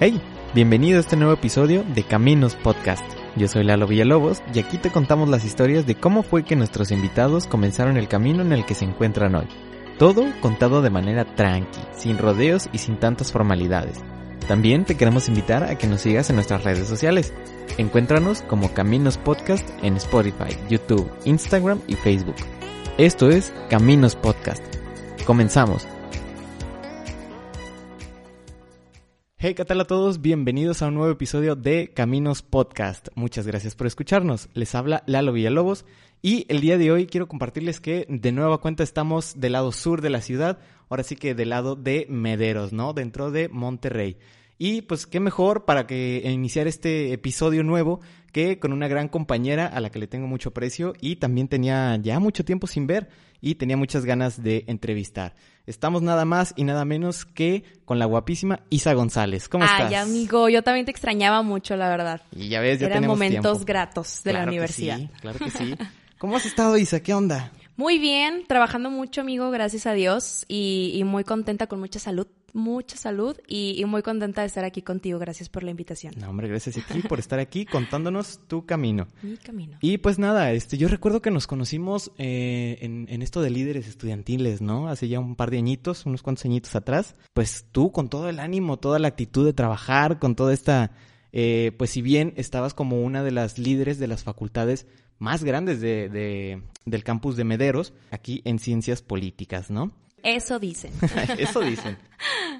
Hey, bienvenido a este nuevo episodio de Caminos Podcast. Yo soy Lalo Villalobos y aquí te contamos las historias de cómo fue que nuestros invitados comenzaron el camino en el que se encuentran hoy. Todo contado de manera tranqui, sin rodeos y sin tantas formalidades. También te queremos invitar a que nos sigas en nuestras redes sociales. Encuéntranos como Caminos Podcast en Spotify, YouTube, Instagram y Facebook. Esto es Caminos Podcast. Comenzamos. Hey, ¿qué tal a todos? Bienvenidos a un nuevo episodio de Caminos Podcast. Muchas gracias por escucharnos. Les habla Lalo Villalobos y el día de hoy quiero compartirles que de nueva cuenta estamos del lado sur de la ciudad, ahora sí que del lado de Mederos, ¿no? Dentro de Monterrey. Y pues qué mejor para que iniciar este episodio nuevo que con una gran compañera a la que le tengo mucho aprecio y también tenía ya mucho tiempo sin ver y tenía muchas ganas de entrevistar. Estamos nada más y nada menos que con la guapísima Isa González. ¿Cómo estás? Ay, amigo, yo también te extrañaba mucho, la verdad. Y ya ves, ya Eran tenemos momentos tiempo. gratos de la Claro que universidad. sí, claro que sí. ¿Cómo has estado, Isa? ¿Qué onda? Muy bien, trabajando mucho, amigo, gracias a Dios, y, y muy contenta con mucha salud, mucha salud, y, y muy contenta de estar aquí contigo. Gracias por la invitación. No, hombre, gracias a ti por estar aquí contándonos tu camino. Mi camino. Y pues nada, este, yo recuerdo que nos conocimos eh, en, en esto de líderes estudiantiles, ¿no? Hace ya un par de añitos, unos cuantos añitos atrás. Pues tú con todo el ánimo, toda la actitud de trabajar, con toda esta, eh, pues si bien estabas como una de las líderes de las facultades más grandes de, de- del campus de Mederos, aquí en ciencias políticas, ¿no? Eso dicen. Eso dicen.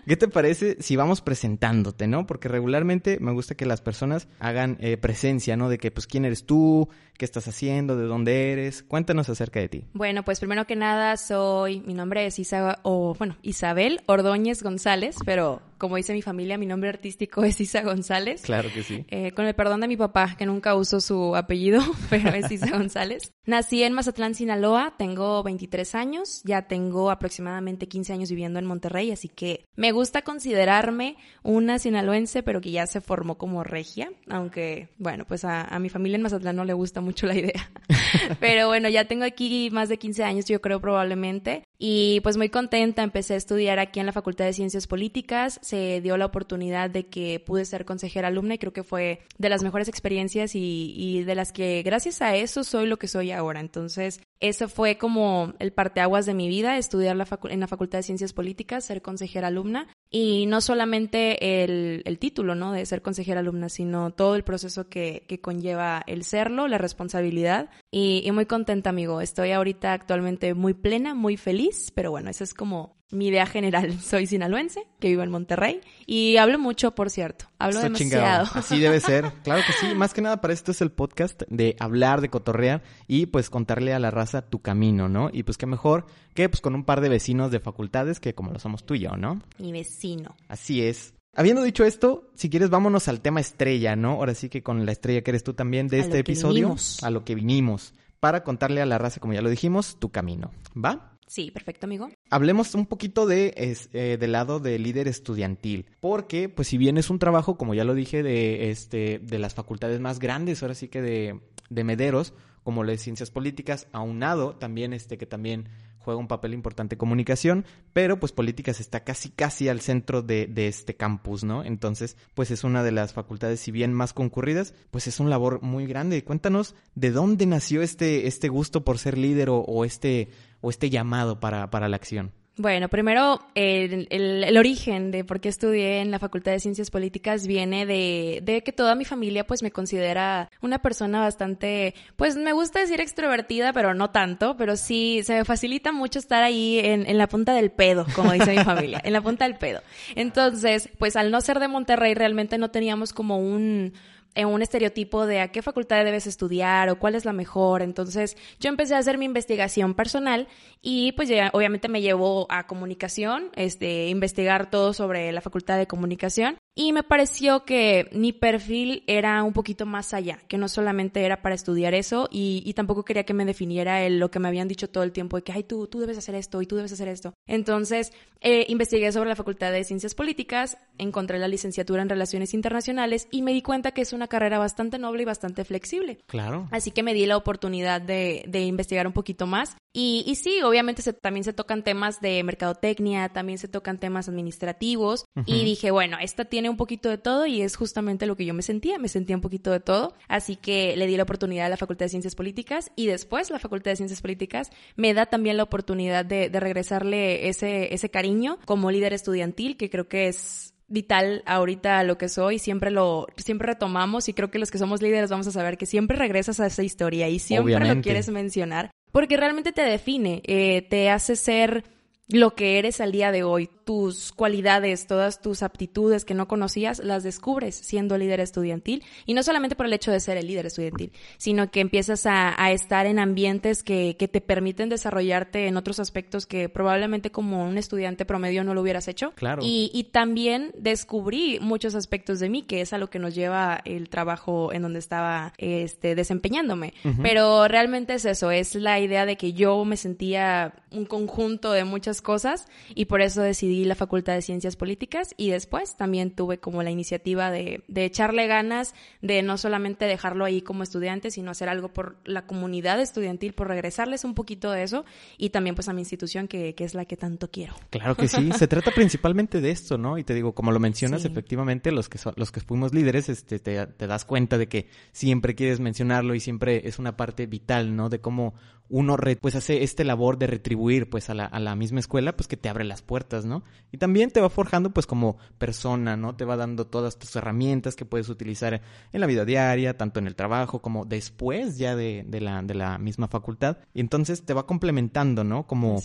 ¿Qué te parece si vamos presentándote, no? Porque regularmente me gusta que las personas hagan eh, presencia, ¿no? De que, pues, quién eres tú, qué estás haciendo, de dónde eres. Cuéntanos acerca de ti. Bueno, pues primero que nada soy, mi nombre es Isa, o bueno, Isabel Ordóñez González, pero como dice mi familia, mi nombre artístico es Isa González. Claro que sí. Eh, con el perdón de mi papá, que nunca uso su apellido, pero es Isa González. Nací en Mazatlán, Sinaloa, tengo 23 años, ya tengo aproximadamente 15 años viviendo en Monterrey, así que me gusta considerarme una sinaloense, pero que ya se formó como regia, aunque, bueno, pues a, a mi familia en Mazatlán no le gusta mucho la idea. pero bueno, ya tengo aquí más de 15 años, yo creo probablemente, y pues muy contenta, empecé a estudiar aquí en la Facultad de Ciencias Políticas, se dio la oportunidad de que pude ser consejera alumna y creo que fue de las mejores experiencias y, y de las que gracias a eso soy lo que soy ahora. Entonces, eso fue como el parteaguas de mi vida, estudiar en la Facultad de Ciencias Políticas, ser consejera alumna y no solamente el, título, ¿no? De ser consejera alumna, sino todo el proceso que, conlleva el serlo, la responsabilidad y, y muy contenta, amigo. Estoy ahorita actualmente muy plena, muy feliz, pero bueno, esa es como mi idea general. Soy sinaloense, que vivo en Monterrey y hablo mucho, por cierto. Hablo Eso demasiado. chingado. Así debe ser. Claro que sí. Más que nada para esto es el podcast de hablar, de cotorrear y pues contarle a la raza tu camino, ¿no? Y pues qué mejor que pues con un par de vecinos de facultades que como lo somos tú y yo, ¿no? Mi vecino. Así es. Habiendo dicho esto, si quieres vámonos al tema estrella, ¿no? Ahora sí que con la estrella que eres tú también de A este lo que episodio, vinimos. a lo que vinimos, para contarle a la raza, como ya lo dijimos, tu camino, ¿va? Sí, perfecto, amigo. Hablemos un poquito de eh, del lado de líder estudiantil, porque pues si bien es un trabajo, como ya lo dije, de este de las facultades más grandes, ahora sí que de, de Mederos, como las ciencias políticas, aunado también este que también juega un papel importante comunicación, pero pues políticas está casi casi al centro de, este campus, ¿no? Entonces, pues es una de las facultades, si bien más concurridas, pues es un labor muy grande. Cuéntanos de dónde nació este, este gusto por ser líder o este, o este llamado para, para la acción. Bueno, primero, el, el- origen de por qué estudié en la Facultad de Ciencias Políticas viene de, de que toda mi familia pues me considera una persona bastante, pues me gusta decir extrovertida, pero no tanto, pero sí se me facilita mucho estar ahí en, en la punta del pedo, como dice mi familia, en la punta del pedo. Entonces, pues al no ser de Monterrey realmente no teníamos como un en un estereotipo de a qué facultad debes estudiar o cuál es la mejor. Entonces yo empecé a hacer mi investigación personal y pues ya obviamente me llevó a comunicación, este, investigar todo sobre la facultad de comunicación y me pareció que mi perfil era un poquito más allá, que no solamente era para estudiar eso y, y tampoco quería que me definiera el, lo que me habían dicho todo el tiempo de que, ay, tú, tú debes hacer esto y tú debes hacer esto. Entonces, eh, investigué sobre la Facultad de Ciencias Políticas, encontré la licenciatura en Relaciones Internacionales y me di cuenta que es una carrera bastante noble y bastante flexible. Claro. Así que me di la oportunidad de, de investigar un poquito más. Y, y sí, obviamente se- también se tocan temas de mercadotecnia, también se tocan temas administrativos. Y dije, bueno, esta tiene tiene un poquito de todo y es justamente lo que yo me sentía, me sentía un poquito de todo, así que le di la oportunidad a la Facultad de Ciencias Políticas y después la Facultad de Ciencias Políticas me da también la oportunidad de, de regresarle ese, ese cariño como líder estudiantil, que creo que es vital ahorita lo que soy, siempre lo, siempre retomamos y creo que los que somos líderes vamos a saber que siempre regresas a esa historia y siempre lo quieres mencionar porque realmente te define, eh, te hace ser lo que eres al día de hoy, tus cualidades, todas tus aptitudes que no conocías, las descubres siendo líder estudiantil. Y no solamente por el hecho de ser el líder estudiantil, sino que empiezas a, estar en ambientes que, que, te permiten desarrollarte en otros aspectos que probablemente como un estudiante promedio no lo hubieras hecho. Claro. Y, y también descubrí muchos aspectos de mí, que es a lo que nos lleva el trabajo en donde estaba este, desempeñándome. Pero realmente es eso, es la idea de que yo me sentía un conjunto de muchas cosas y por eso decidí la Facultad de Ciencias Políticas y después también tuve como la iniciativa de, de echarle ganas, de no solamente dejarlo ahí como estudiante, sino hacer algo por la comunidad estudiantil, por regresarles un poquito de eso y también pues a mi institución que, que es la que tanto quiero. Claro que sí, se trata principalmente de esto, ¿no? Y te digo, como lo mencionas, efectivamente los que, los que fuimos líderes, este, te, te das cuenta de que siempre quieres mencionarlo y siempre es una parte vital, ¿no? De cómo uno pues hace este labor de retribuir pues a la, a la misma escuela pues que te abre las puertas, ¿no? Y también te va forjando pues como persona, ¿no? Te va dando todas tus herramientas que puedes utilizar en la vida diaria, tanto en el trabajo como después ya de, de la, de la misma facultad. Y entonces te va complementando, ¿no? Como,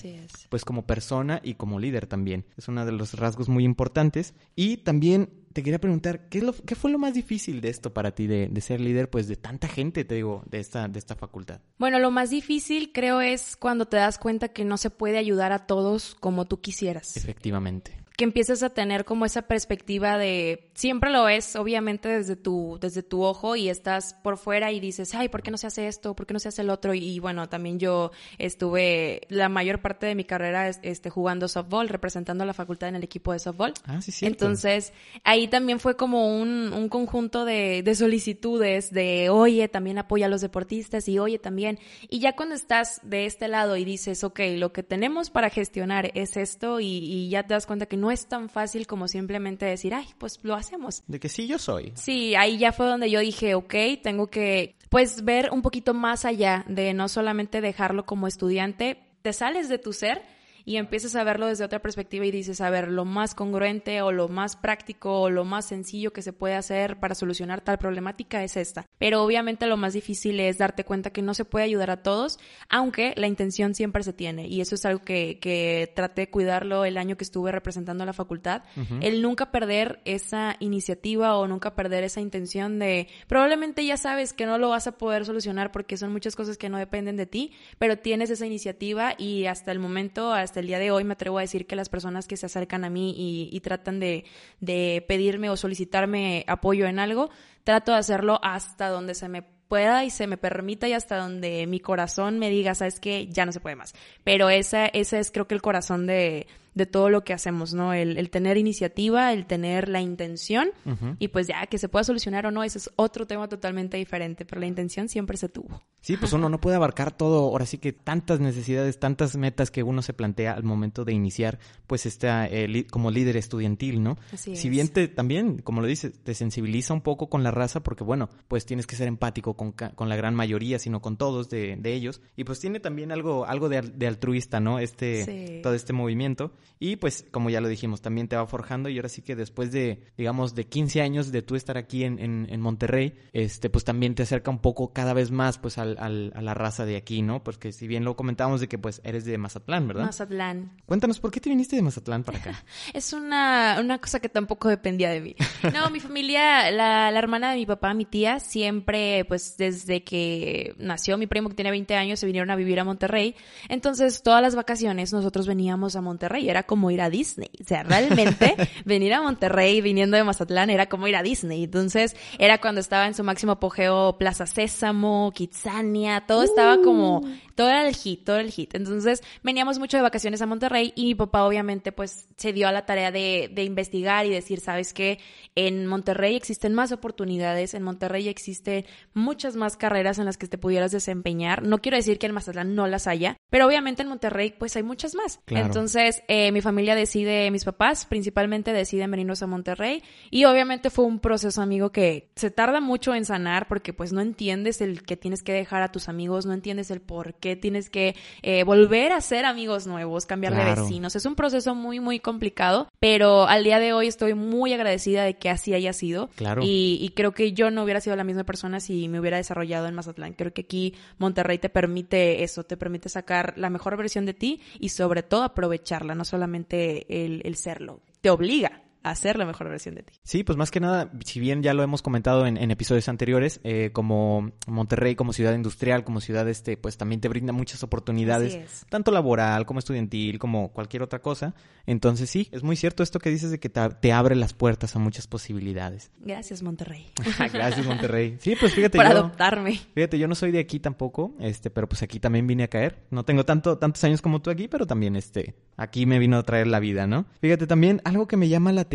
pues como persona y como líder también. Es uno de los rasgos muy importantes. Y también te quería preguntar, ¿qué, es lo, ¿qué fue lo más difícil de esto para ti, de, de, ser líder, pues de tanta gente, te digo, de esta, de esta facultad? Bueno, lo más difícil creo es cuando te das cuenta que no se puede ayudar a todos como tú quisieras. Efectivamente que empiezas a tener como esa perspectiva de siempre lo es obviamente desde tu desde tu ojo y estás por fuera y dices ay por qué no se hace esto por qué no se hace el otro y, bueno también yo estuve la mayor parte de mi carrera este jugando softball representando a la facultad en el equipo de softball. Ah sí sí entonces ahí también fue como un, un conjunto de, de solicitudes de oye también apoya a los deportistas y oye también y ya cuando estás de este lado y dices ok lo que tenemos para gestionar es esto y, y ya te das cuenta que no es tan fácil como simplemente decir, ay, pues lo hacemos. De que sí, yo soy. Sí, ahí ya fue donde yo dije, ok, tengo que, pues, ver un poquito más allá de no solamente dejarlo como estudiante, te sales de tu ser y empiezas a verlo desde otra perspectiva y dices, a ver, lo más congruente o lo más práctico o lo más sencillo que se puede hacer para solucionar tal problemática es esta. Pero obviamente lo más difícil es darte cuenta que no se puede ayudar a todos, aunque la intención siempre se tiene. Y eso es algo que, que traté de cuidarlo el año que estuve representando a la facultad. El nunca perder esa iniciativa o nunca perder esa intención de, probablemente ya sabes que no lo vas a poder solucionar porque son muchas cosas que no dependen de ti, pero tienes esa iniciativa y hasta el momento, hasta hasta el día de hoy me atrevo a decir que las personas que se acercan a mí y, tratan de, de pedirme o solicitarme apoyo en algo, trato de hacerlo hasta donde se me pueda y se me permita y hasta donde mi corazón me diga, sabes que ya no se puede más. Pero ese, ese es creo que el corazón de, de todo lo que hacemos, ¿no? El, el tener iniciativa, el tener la intención y pues ya que se pueda solucionar o no, ese es otro tema totalmente diferente, pero la intención siempre se tuvo. Sí, pues uno no puede abarcar todo, ahora sí que tantas necesidades, tantas metas que uno se plantea al momento de iniciar, pues está eh, como líder estudiantil, ¿no? Así si bien te también, como lo dices, te sensibiliza un poco con la raza, porque bueno, pues tienes que ser empático con, con la gran mayoría, sino con todos de, de, ellos, y pues tiene también algo, algo de, de altruista, ¿no? Este, sí. todo este movimiento. Y pues, como ya lo dijimos, también te va forjando y ahora sí que después de, digamos, de 15 años de tú estar aquí en, en, en Monterrey, este, pues también te acerca un poco cada vez más, pues, al, al, a la raza de aquí, ¿no? Porque si bien lo comentábamos de que, pues, eres de Mazatlán, ¿verdad? Mazatlán. Cuéntanos, ¿por qué te viniste de Mazatlán para acá? es una, una cosa que tampoco dependía de mí. No, mi familia, la, la hermana de mi papá, mi tía, siempre, pues, desde que nació mi primo que tiene 20 años, se vinieron a vivir a Monterrey. Entonces, todas las vacaciones nosotros veníamos a Monterrey. Era como ir a Disney. O sea, realmente venir a Monterrey viniendo de Mazatlán era como ir a Disney. Entonces, era cuando estaba en su máximo apogeo Plaza Sésamo, Kitsania, todo estaba como, todo era el hit, todo era el hit. Entonces, veníamos mucho de vacaciones a Monterrey y mi papá obviamente pues se dio a la tarea de, de investigar y decir, ¿sabes qué? En Monterrey existen más oportunidades, en Monterrey existen muchas más carreras en las que te pudieras desempeñar. No quiero decir que en Mazatlán no las haya, pero obviamente en Monterrey pues hay muchas más. Claro. Entonces, eh, que mi familia decide, mis papás principalmente deciden venirnos a Monterrey y obviamente fue un proceso, amigo, que se tarda mucho en sanar porque pues no entiendes el que tienes que dejar a tus amigos, no entiendes el por qué tienes que eh, volver a ser amigos nuevos, cambiar de vecinos. Es un proceso muy, muy complicado, pero al día de hoy estoy muy agradecida de que así haya sido. Claro. Y, y creo que yo no hubiera sido la misma persona si me hubiera desarrollado en Mazatlán. Creo que aquí Monterrey te permite eso, te permite sacar la mejor versión de ti y sobre todo aprovecharla, no solamente el, el serlo. Te obliga hacer la mejor versión de ti. Sí, pues más que nada, si bien ya lo hemos comentado en, episodios anteriores, eh, como Monterrey, como ciudad industrial, como ciudad este, pues también te brinda muchas oportunidades, tanto laboral como estudiantil, como cualquier otra cosa. Entonces sí, es muy cierto esto que dices de que te, abre las puertas a muchas posibilidades. Gracias, Monterrey. Gracias, Monterrey. Sí, pues fíjate. Por adoptarme. Fíjate, yo no soy de aquí tampoco, este, pero pues aquí también vine a caer. No tengo tanto, tantos años como tú aquí, pero también este, aquí me vino a traer la vida, ¿no? Fíjate, también algo que me llama la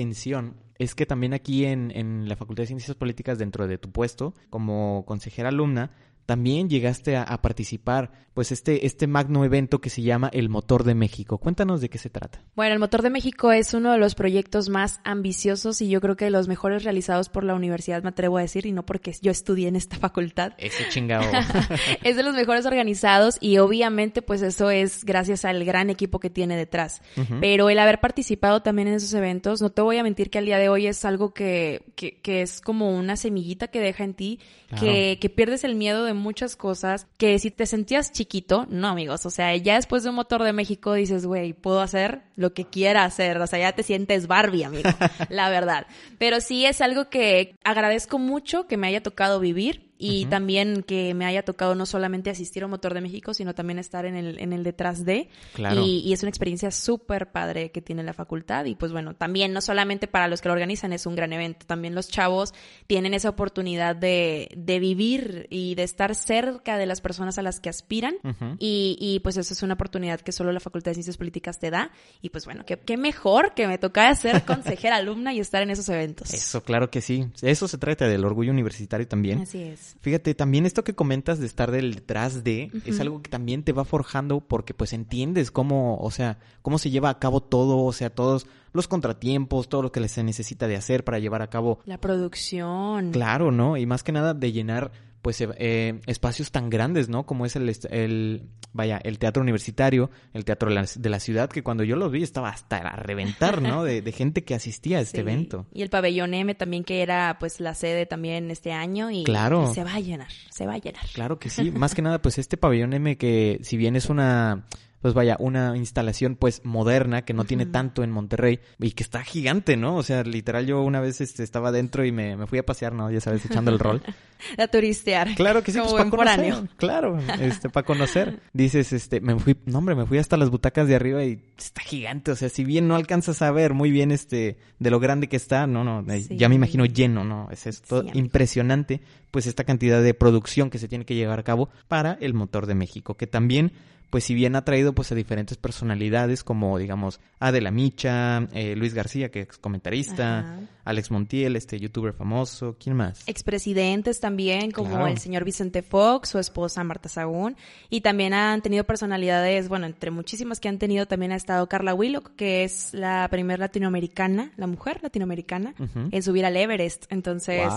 es que también aquí en, en la Facultad de Ciencias Políticas, dentro de tu puesto como consejera alumna, también llegaste a, participar, pues este, este magno evento que se llama El Motor de México. Cuéntanos de qué se trata. Bueno, el Motor de México es uno de los proyectos más ambiciosos y yo creo que de los mejores realizados por la universidad, me atrevo a decir, y no porque yo estudié en esta facultad. Ese chingado. es de los mejores organizados y obviamente pues eso es gracias al gran equipo que tiene detrás. Pero el haber participado también en esos eventos, no te voy a mentir que al día de hoy es algo que, que, que es como una semillita que deja en ti, que, que pierdes el miedo de muchas cosas que si te sentías chiquito, no amigos, o sea, ya después de un motor de México dices, güey, puedo hacer lo que quiera hacer, o sea, ya te sientes Barbie, amigo, la verdad. Pero sí es algo que agradezco mucho que me haya tocado vivir y también que me haya tocado no solamente asistir a Motor de México, sino también estar en el, en el detrás de. Claro. Y, es una experiencia súper padre que tiene la facultad. Y pues bueno, también no solamente para los que lo organizan es un gran evento, también los chavos tienen esa oportunidad de, de vivir y de estar cerca de las personas a las que aspiran. y, y, pues eso es una oportunidad que solo la Facultad de Ciencias Políticas te da. Y pues bueno, qué, qué mejor que me toca ser consejera alumna y estar en esos eventos. Eso, claro que sí. Eso se trata del orgullo universitario también. Así es. Fíjate, también esto que comentas de estar detrás de es algo que también te va forjando porque pues entiendes cómo, o sea, cómo se lleva a cabo todo, o sea, todos los contratiempos, todo lo que se necesita de hacer para llevar a cabo la producción. Claro, ¿no? Y más que nada de llenar pues eh, eh, espacios tan grandes, ¿no? Como es el, el, vaya, el teatro universitario, el teatro de la, ciudad, que cuando yo lo vi estaba hasta a reventar, ¿no? De, gente que asistía a este evento. Y el pabellón M también, que era pues la sede también este año y, claro. se va a llenar, se va a llenar. Claro que sí, más que nada pues este pabellón M que si bien es una pues vaya, una instalación pues moderna que no tiene tanto en Monterrey y que está gigante, ¿no? O sea, literal yo una vez este, estaba dentro y me, me fui a pasear, ¿no? Ya sabes, echando el rol. a turistear. Claro que sí, Como pues para conocer. Claro, este, para conocer. Dices, este, me fui, no hombre, me fui hasta las butacas de arriba y está gigante. O sea, si bien no alcanzas a ver muy bien este, de lo grande que está, no, no, eh, ya me imagino lleno, ¿no? Es esto impresionante, pues esta cantidad de producción que se tiene que llevar a cabo para el motor de México, que también pues si bien ha traído pues a diferentes personalidades como digamos Adela Micha, eh, Luis García que es comentarista, Alex Montiel, este youtuber famoso, ¿quién más? Expresidentes también como el señor Vicente Fox, su esposa Marta Sagún y también han tenido personalidades, bueno, entre muchísimas que han tenido también ha estado Carla Willock, que es la primera latinoamericana, la mujer latinoamericana en subir al Everest, entonces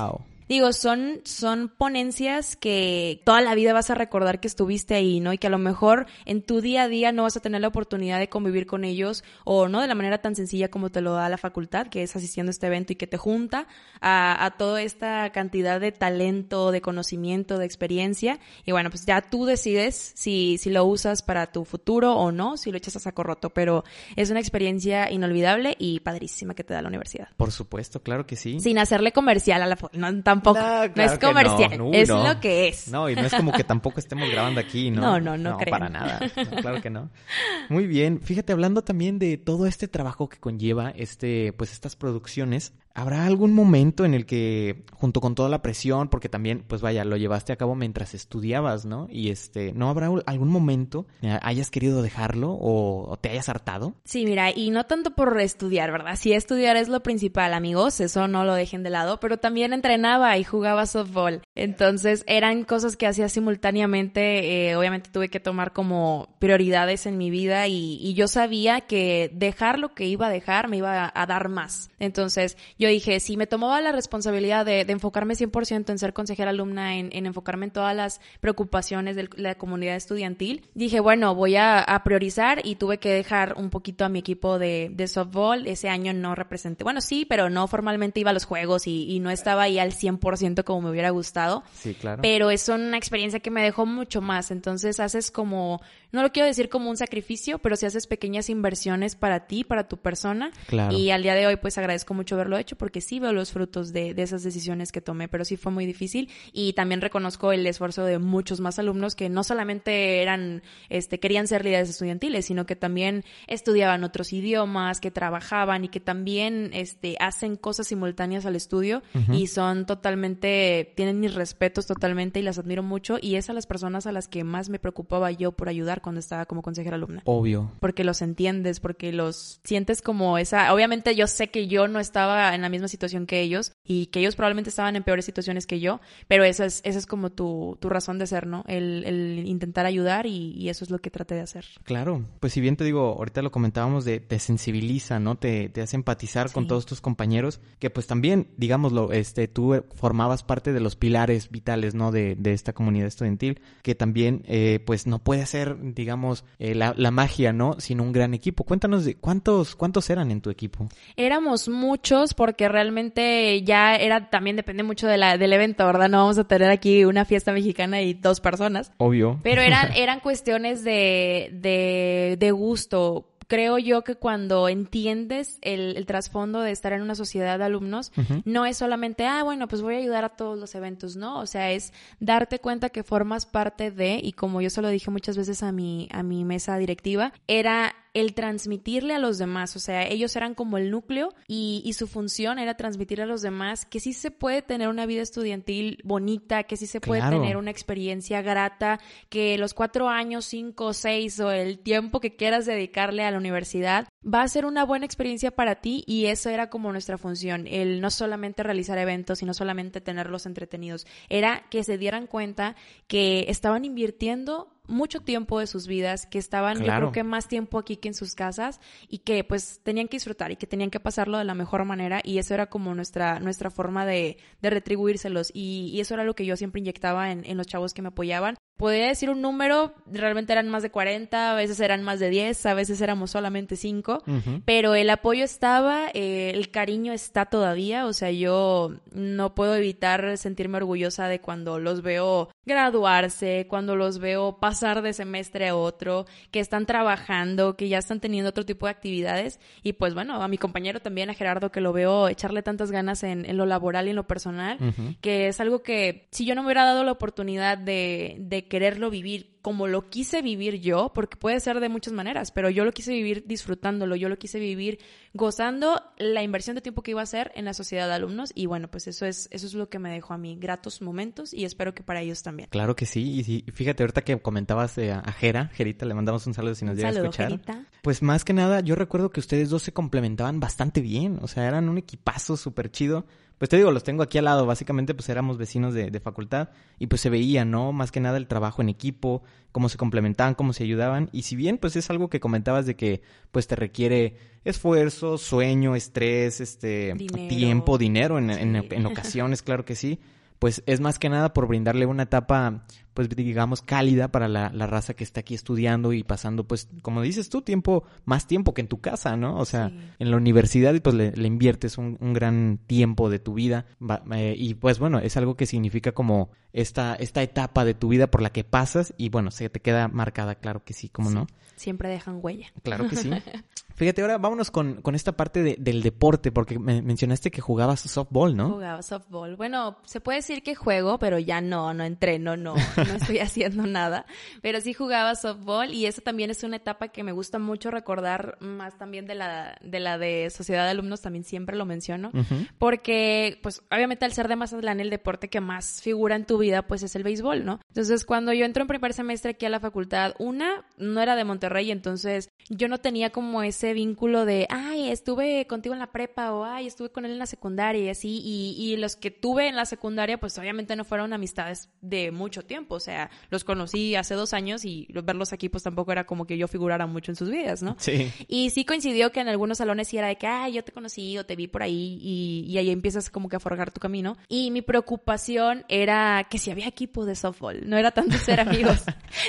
digo, son, son ponencias que toda la vida vas a recordar que estuviste ahí, ¿no? Y que a lo mejor en tu día a día no vas a tener la oportunidad de convivir con ellos o no de la manera tan sencilla como te lo da la facultad, que es asistiendo a este evento y que te junta a, a toda esta cantidad de talento, de conocimiento, de experiencia. Y bueno, pues ya tú decides si, si lo usas para tu futuro o no, si lo echas a saco roto, pero es una experiencia inolvidable y padrísima que te da la universidad. Por supuesto, claro que sí. Sin hacerle comercial a la... No, tampoco. No, es comercial. es lo que es. No, y no es como que tampoco estemos grabando aquí, ¿no? No, no, no, no para nada. claro que no. Muy bien. Fíjate, hablando también de todo este trabajo que conlleva este, pues estas producciones, ¿Habrá algún momento en el que, junto con toda la presión, porque también, pues vaya, lo llevaste a cabo mientras estudiabas, ¿no? Y este, ¿no habrá algún momento hayas querido dejarlo o, te hayas hartado? Sí, mira, y no tanto por estudiar, ¿verdad? Si estudiar es lo principal, amigos, eso no lo dejen de lado, pero también entrenaba y jugaba softball. Entonces eran cosas que hacía simultáneamente. Eh, obviamente tuve que tomar como prioridades en mi vida y, yo sabía que dejar lo que iba a dejar me iba a, dar más. Entonces yo dije, si me tomaba la responsabilidad de, enfocarme 100% en ser consejera alumna, en, enfocarme en todas las preocupaciones de la comunidad estudiantil, dije, bueno, voy a, priorizar y tuve que dejar un poquito a mi equipo de, de, softball. Ese año no representé, bueno, sí, pero no formalmente iba a los juegos y, y no estaba ahí al 100% como me hubiera gustado Sí, claro. Pero es una experiencia que me dejó mucho más. Entonces haces como, no lo quiero decir como un sacrificio, pero si haces pequeñas inversiones para ti, para tu persona. Claro. Y al día de hoy pues agradezco mucho haberlo hecho porque sí veo los frutos de, de esas decisiones que tomé, pero sí fue muy difícil. Y también reconozco el esfuerzo de muchos más alumnos que no solamente eran, este, querían ser líderes estudiantiles, sino que también estudiaban otros idiomas, que trabajaban y que también, este, hacen cosas simultáneas al estudio y son totalmente, tienen mis respetos totalmente y las admiro mucho y es a las personas a las que más me preocupaba yo por ayudar cuando estaba como consejera alumna. Obvio. Porque los entiendes, porque los sientes como esa, obviamente yo sé que yo no estaba en la misma situación que ellos y que ellos probablemente estaban en peores situaciones que yo, pero esa es, esa es como tu, tu razón de ser, ¿no? El, el intentar ayudar y, eso es lo que traté de hacer. Claro, pues si bien te digo, ahorita lo comentábamos de te sensibiliza, ¿no? Te, te hace empatizar con todos tus compañeros, que pues también, digámoslo, este, tú formabas parte de los pilares vitales, ¿no? De, de esta comunidad estudiantil, que también, eh, pues, no puede ser, digamos, eh, la, la, magia, ¿no? Sin un gran equipo. Cuéntanos de cuántos, cuántos eran en tu equipo. Éramos muchos porque realmente ya era, también depende mucho de la, del evento, ¿verdad? No vamos a tener aquí una fiesta mexicana y dos personas. Obvio. Pero eran, eran cuestiones de, de, de gusto creo yo que cuando entiendes el, trasfondo de estar en una sociedad de alumnos, no es solamente, ah, bueno, pues voy a ayudar a todos los eventos, ¿no? O sea, es darte cuenta que formas parte de, y como yo se lo dije muchas veces a mi, a mi mesa directiva, era el transmitirle a los demás, o sea, ellos eran como el núcleo y, su función era transmitirle a los demás que sí se puede tener una vida estudiantil bonita, que sí se puede tener una experiencia grata, que los cuatro años, cinco, seis o el tiempo que quieras dedicarle a la universidad va a ser una buena experiencia para ti y eso era como nuestra función, el no solamente realizar eventos y no solamente tenerlos entretenidos, era que se dieran cuenta que estaban invirtiendo mucho tiempo de sus vidas, que estaban yo creo que más tiempo aquí que en sus casas y que pues tenían que disfrutar y que tenían que pasarlo de la mejor manera y eso era como nuestra, nuestra forma de, de retribuírselos. Y, eso era lo que yo siempre inyectaba en, en los chavos que me apoyaban podría decir un número, realmente eran más de 40, a veces eran más de 10, a veces éramos solamente 5, pero el apoyo estaba, eh, el cariño está todavía, o sea, yo no puedo evitar sentirme orgullosa de cuando los veo graduarse, cuando los veo pasar de semestre a otro, que están trabajando, que ya están teniendo otro tipo de actividades. Y pues bueno, a mi compañero también, a Gerardo, que lo veo echarle tantas ganas en, lo laboral y en lo personal, que es algo que si yo no me hubiera dado la oportunidad de, de quererlo vivir como lo quise vivir yo, porque puede ser de muchas maneras, pero yo lo quise vivir disfrutándolo, yo lo quise vivir gozando la inversión de tiempo que iba a hacer en la sociedad de alumnos y bueno, pues eso es eso es lo que me dejó a mí gratos momentos y espero que para ellos también. Claro que sí, y fíjate ahorita que comentabas eh, a Jera, Jerita, le mandamos un saludo si nos llega a escuchar. Gerita. Pues más que nada, yo recuerdo que ustedes dos se complementaban bastante bien, o sea, eran un equipazo súper chido pues te digo, los tengo aquí al lado, básicamente pues éramos vecinos de, de, facultad y pues se veía, ¿no? Más que nada el trabajo en equipo, cómo se complementaban, cómo se ayudaban. Y si bien pues es algo que comentabas de que pues te requiere esfuerzo, sueño, estrés, este, tiempo, dinero en, en ocasiones, claro que sí, pues es más que nada por brindarle una etapa, pues digamos, cálida para la, raza que está aquí estudiando y pasando, pues, como dices tú, tiempo, más tiempo que en tu casa, ¿no? O sea, en la universidad, pues le, inviertes un, gran tiempo de tu vida eh, y pues bueno, es algo que significa como esta, esta etapa de tu vida por la que pasas y bueno, se te queda marcada, claro que sí, ¿cómo no? Siempre dejan huella. Claro que sí. Fíjate, ahora vámonos con, con esta parte de, del deporte, porque me mencionaste que jugabas softball, ¿no? Jugaba softball. Bueno, se puede decir que juego, pero ya no, no entreno, no. no estoy haciendo nada, pero sí jugaba softball y eso también es una etapa que me gusta mucho recordar más también de la de la de sociedad de alumnos, también siempre lo menciono, porque pues obviamente al ser de Mazatlán el deporte que más figura en tu vida pues es el béisbol, ¿no? Entonces cuando yo entro en primer semestre aquí a la facultad, una no era de Monterrey, entonces yo no tenía como ese vínculo de, ay, estuve contigo en la prepa o ay, estuve con él en la secundaria y así, y, y los que tuve en la secundaria pues obviamente no fueron amistades de mucho tiempo, o sea, los conocí hace dos años y verlos aquí pues tampoco era como que yo figurara mucho en sus vidas, ¿no? Sí. Y sí coincidió que en algunos salones sí era de que, ay, yo te conocí o te vi por ahí y, y ahí empiezas como que a forjar tu camino. Y mi preocupación era que si había equipo de softball, no era tanto ser amigos.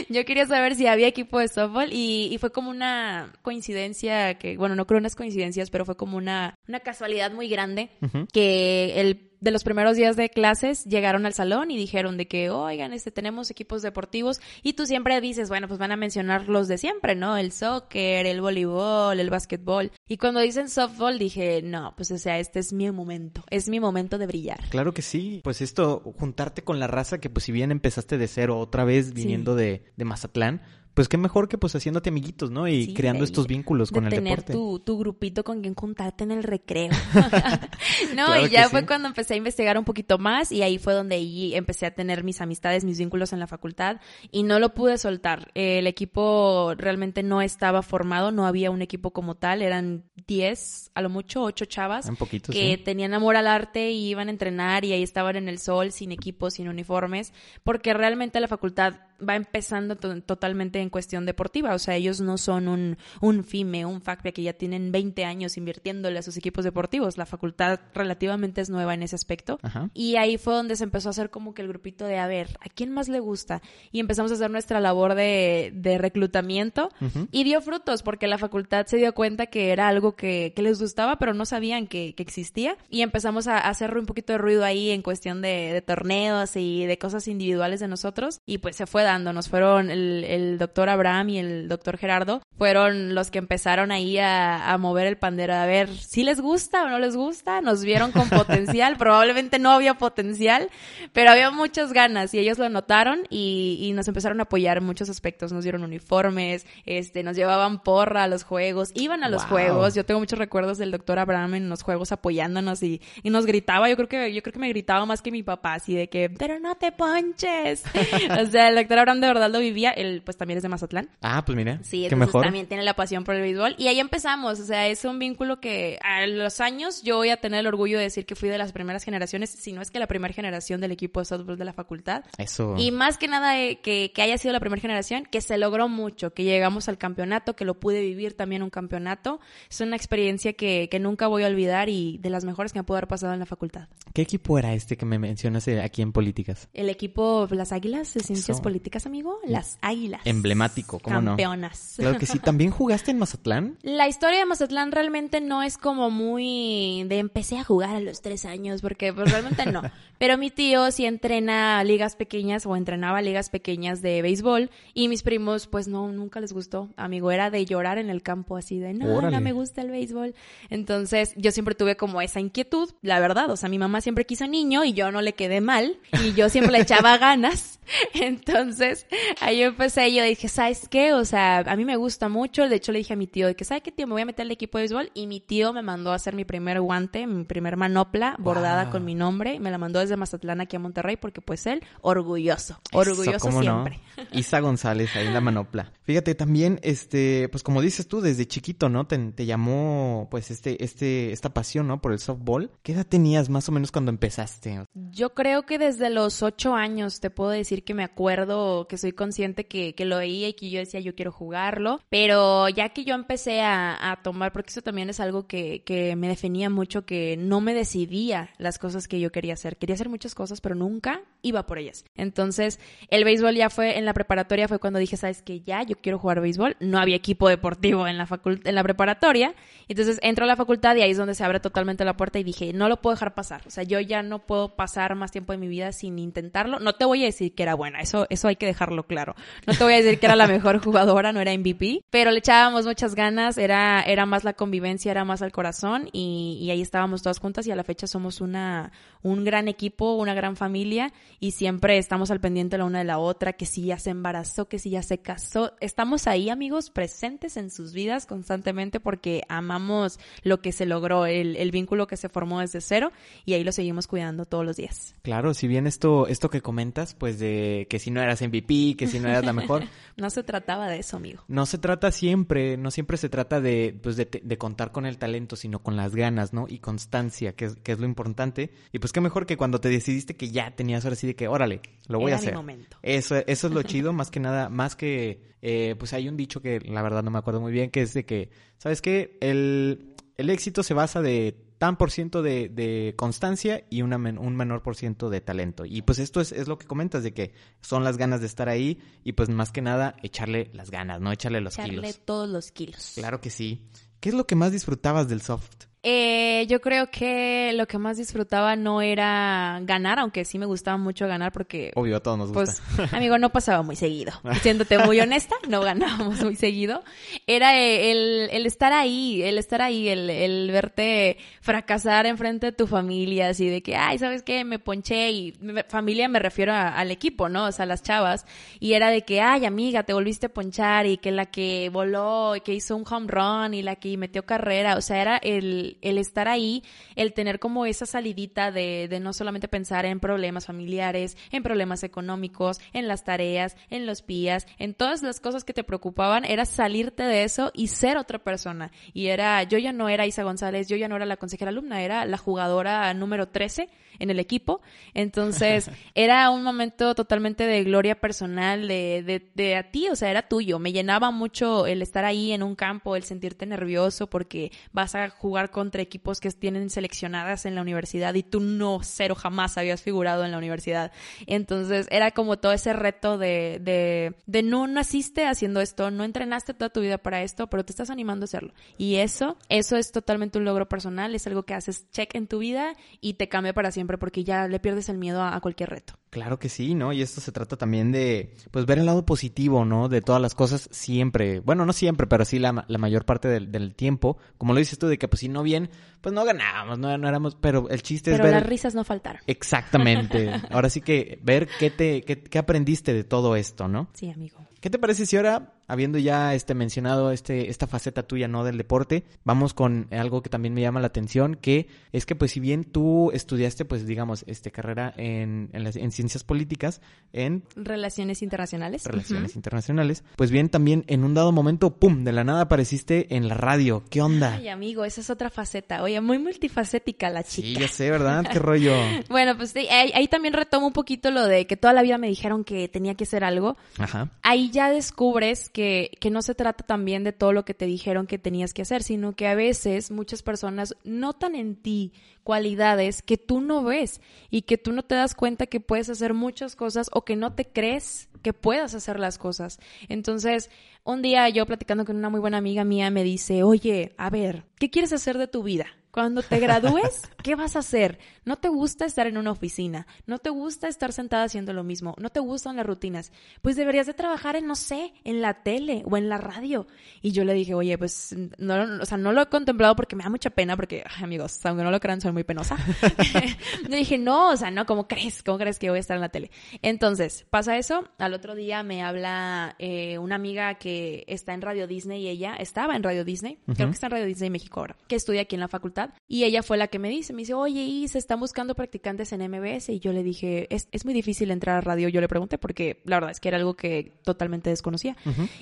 yo quería saber si había equipo de softball y, y, fue como una coincidencia que, bueno, no creo unas coincidencias, pero fue como una, una casualidad muy grande que el de los primeros días de clases llegaron al salón y dijeron de que, oigan, este, tenemos equipos deportivos y tú siempre dices, bueno, pues van a mencionar los de siempre, ¿no? El soccer, el voleibol, el básquetbol. Y cuando dicen softball dije, no, pues o sea, este es mi momento, es mi momento de brillar. Claro que sí, pues esto, juntarte con la raza que pues si bien empezaste de cero otra vez viniendo sí. de, de Mazatlán, pues qué mejor que pues haciéndote amiguitos, ¿no? Y sí, creando estos vínculos con el tener deporte. Tu, tu grupito con quien juntarte en el recreo. no, claro y ya fue sí. cuando empecé a investigar un poquito más y ahí fue donde ahí empecé a tener mis amistades, mis vínculos en la facultad y no lo pude soltar. El equipo realmente no estaba formado, no había un equipo como tal, eran 10, a lo mucho 8 chavas poquito, que sí. tenían amor al arte y iban a entrenar y ahí estaban en el sol, sin equipo, sin uniformes, porque realmente la facultad va empezando to totalmente en cuestión deportiva. O sea, ellos no son un, un FIME, un FACPIA que ya tienen 20 años invirtiéndole a sus equipos deportivos. La facultad relativamente es nueva en ese aspecto. Ajá. Y ahí fue donde se empezó a hacer como que el grupito de, a ver, ¿a quién más le gusta? Y empezamos a hacer nuestra labor de, de reclutamiento Uh -huh. y dio frutos porque la facultad se dio cuenta que era algo que, que les gustaba, pero no sabían que, que, existía. Y empezamos a hacer un poquito de ruido ahí en cuestión de, de torneos y de cosas individuales de nosotros. Y pues se fue dando. Nos fueron el, el doctor Abraham y el doctor Gerardo, fueron los que empezaron ahí a, a, mover el pandero, a ver si les gusta o no les gusta, nos vieron con potencial, probablemente no había potencial, pero había muchas ganas y ellos lo notaron y, y, nos empezaron a apoyar en muchos aspectos, nos dieron uniformes, este, nos llevaban porra a los juegos, iban a los wow. juegos, yo tengo muchos recuerdos del doctor Abraham en los juegos apoyándonos y, y nos gritaba, yo creo que, yo creo que me gritaba más que mi papá, así de que, pero no te ponches, o sea, el doctor Abraham de verdad lo vivía, él pues también es de Mazatlán. Ah, pues mira, sí, qué mejor. también tiene la pasión por el béisbol y ahí empezamos, o sea, es un vínculo que a los años yo voy a tener el orgullo de decir que fui de las primeras generaciones, si no es que la primera generación del equipo de softball de la facultad. Eso. Y más que nada eh, que, que haya sido la primera generación, que se logró mucho, que llegamos al campeonato, que lo pude vivir también un campeonato. Es una experiencia que, que nunca voy a olvidar y de las mejores que me pudo haber pasado en la facultad. ¿Qué equipo era este que me mencionas eh, aquí en Políticas? El equipo Las Águilas de Ciencias Eso. Políticas, amigo. Las Águilas. Emblemático, ¿cómo Campeonas. no? Claro que sí. ¿También jugaste en Mazatlán? La historia de Mazatlán realmente no es como muy de empecé a jugar a los tres años, porque pues, realmente no. Pero mi tío sí entrena ligas pequeñas o entrenaba ligas pequeñas de béisbol y mis primos pues no, nunca les gustó. Amigo, era de llorar en el campo así de no, Órale. no me gusta el béisbol. Entonces yo siempre tuve como esa inquietud, la verdad. O sea, mi mamá siempre quiso niño y yo no le quedé mal y yo siempre le echaba ganas. Entonces ahí empecé yo dije, ¿sabes qué? O sea, a mí me gusta mucho. De hecho le dije a mi tío de que, ¿sabes qué tío? Me voy a meter al equipo de béisbol y mi tío me mandó a hacer mi primer guante, mi primer manopla bordada Wow. con mi nombre. Me la mandó desde Mazatlán aquí a Monterrey porque pues él, orgulloso, orgulloso Eso, ¿cómo no? siempre. Isa González, ahí en la manopla. Fíjate, también, este, pues como dices tú, desde chiquito, ¿no? Te, te llamó, pues, este, este, esta pasión, ¿no? Por el softball. ¿Qué edad tenías más o menos cuando empezaste? Yo creo que desde los ocho años te puedo decir que me acuerdo, que soy consciente que, que lo veía y que yo decía yo quiero jugarlo, pero ya que yo empecé a, a tomar, porque eso también es algo que, que me definía mucho, que no me decidía las cosas que yo quería hacer. Quería hacer muchas cosas, pero nunca iba por ellas. Entonces, el béisbol ya fue, en la preparatoria fue cuando dije, ¿sabes qué? Ya, yo quiero jugar béisbol. No había equipo deportivo en la, en la preparatoria. Entonces, entro a la facultad y ahí es donde se abre totalmente la puerta y dije, no lo puedo dejar pasar. O sea, yo ya no puedo pasar más tiempo de mi vida sin intentarlo. No te voy a decir que era buena, eso, eso hay que dejarlo claro. No te voy a decir que era la mejor jugadora, no era MVP, pero le echábamos muchas ganas, era, era más la convivencia, era más al corazón y, y ahí estábamos todas juntas y a la fecha somos una, un gran equipo, una gran familia y siempre estamos al pendiente la una de la otra, que si ya se embarazó, que si ya se casó. Estamos ahí, amigos, presentes en sus vidas constantemente porque amamos lo que se logró, el, el vínculo que se formó desde cero y ahí lo seguimos cuidando todos los días. Claro, si bien esto, esto que comentas, pues de que si no eras MVP, que si no eras la mejor. no se trataba de eso, amigo. No se trata siempre, no siempre se trata de, pues de, de contar con el talento, sino con las ganas, ¿no? Y constancia, que es, que es lo importante. Y pues qué mejor que cuando te decidiste que ya tenías ahora sí de que, órale, lo voy Era a hacer. mi momento. Eso, eso es lo chido, más que nada, más que, eh, pues hay un dicho que la verdad no me acuerdo muy bien, que es de que, ¿sabes qué? El, el éxito se basa de tan por ciento de, de constancia y una men- un menor por ciento de talento. Y pues esto es, es lo que comentas, de que son las ganas de estar ahí y pues más que nada echarle las ganas, ¿no? Echarle los Echarle kilos. todos los kilos. Claro que sí. ¿Qué es lo que más disfrutabas del soft? Eh, yo creo que lo que más disfrutaba no era ganar, aunque sí me gustaba mucho ganar porque Obvio, a todos nos gusta. Pues, amigo, no pasaba muy seguido. Siéndote muy honesta, no ganábamos muy seguido. Era eh, el, el estar ahí, el estar ahí, el, el verte fracasar enfrente de tu familia, así de que, ay, ¿sabes qué? Me ponché y familia me refiero a- al equipo, ¿no? O sea, las chavas. Y era de que, ay, amiga, te volviste a ponchar y que la que voló y que hizo un home run y la que metió carrera. O sea, era el, el estar ahí, el tener como esa salidita de, de no solamente pensar en problemas familiares, en problemas económicos, en las tareas, en los pías, en todas las cosas que te preocupaban, era salirte de eso y ser otra persona. Y era, yo ya no era Isa González, yo ya no era la consejera alumna, era la jugadora número 13 en el equipo. Entonces, era un momento totalmente de gloria personal, de, de, de a ti, o sea, era tuyo. Me llenaba mucho el estar ahí en un campo, el sentirte nervioso porque vas a jugar contra equipos que tienen seleccionadas en la universidad y tú no, cero jamás habías figurado en la universidad. Entonces, era como todo ese reto de, de, de no naciste haciendo esto, no entrenaste toda tu vida para esto, pero te estás animando a hacerlo. Y eso, eso es totalmente un logro personal, es algo que haces check en tu vida y te cambia para siempre porque ya le pierdes el miedo a, a cualquier reto. Claro que sí, ¿no? Y esto se trata también de, pues, ver el lado positivo, ¿no? De todas las cosas siempre. Bueno, no siempre, pero sí la, la mayor parte del, del tiempo. Como lo dices tú, de que, pues, si no bien, pues no ganábamos, no, no éramos, pero el chiste Pero es ver... las risas no faltaron. Exactamente. Ahora sí que ver qué te, qué, qué aprendiste de todo esto, ¿no? Sí, amigo. ¿Qué te parece si ahora, habiendo ya este mencionado este, esta faceta tuya, ¿no? Del deporte, vamos con algo que también me llama la atención, que es que pues si bien tú estudiaste, pues digamos, este carrera en, en, las- en ciencias políticas, en Relaciones internacionales. relaciones internacionales, pues bien también en un dado momento, ¡pum!, de la nada apareciste en la radio. ¿Qué onda? Ay, amigo, esa es otra faceta. Oye, muy multifacética la chica. sí, ya sé, ¿verdad? ¿Qué rollo? Bueno, pues sí, ahí, ahí también retomo un poquito lo de que toda la vida me dijeron que tenía que hacer algo. Ajá. Ahí ya descubres que, que no se trata también de todo lo que te dijeron que tenías que hacer, sino que a veces muchas personas notan en ti cualidades que tú no ves y que tú no te das cuenta que puedes hacer muchas cosas o que no te crees que puedas hacer las cosas. Entonces, un día yo platicando con una muy buena amiga mía me dice, oye, a ver, ¿qué quieres hacer de tu vida? Cuando te gradúes, ¿qué vas a hacer? ¿No te gusta estar en una oficina? ¿No te gusta estar sentada haciendo lo mismo? ¿No te gustan las rutinas? Pues deberías de trabajar en, no sé, en la tele o en la radio. Y yo le dije, oye, pues, no, o sea, no lo he contemplado porque me da mucha pena, porque, ay, amigos, aunque no lo crean, soy muy penosa. le dije, no, o sea, no, ¿cómo crees? ¿Cómo crees que voy a estar en la tele? Entonces, pasa eso. Al otro día me habla eh, una amiga que está en Radio Disney y ella estaba en Radio Disney, creo que está en Radio Disney México ahora, que estudia aquí en la facultad. Y ella fue la que me dice, me dice, oye, y se están buscando practicantes en MBS. Y yo le dije, es, es muy difícil entrar a radio. Yo le pregunté porque la verdad es que era algo que totalmente desconocía.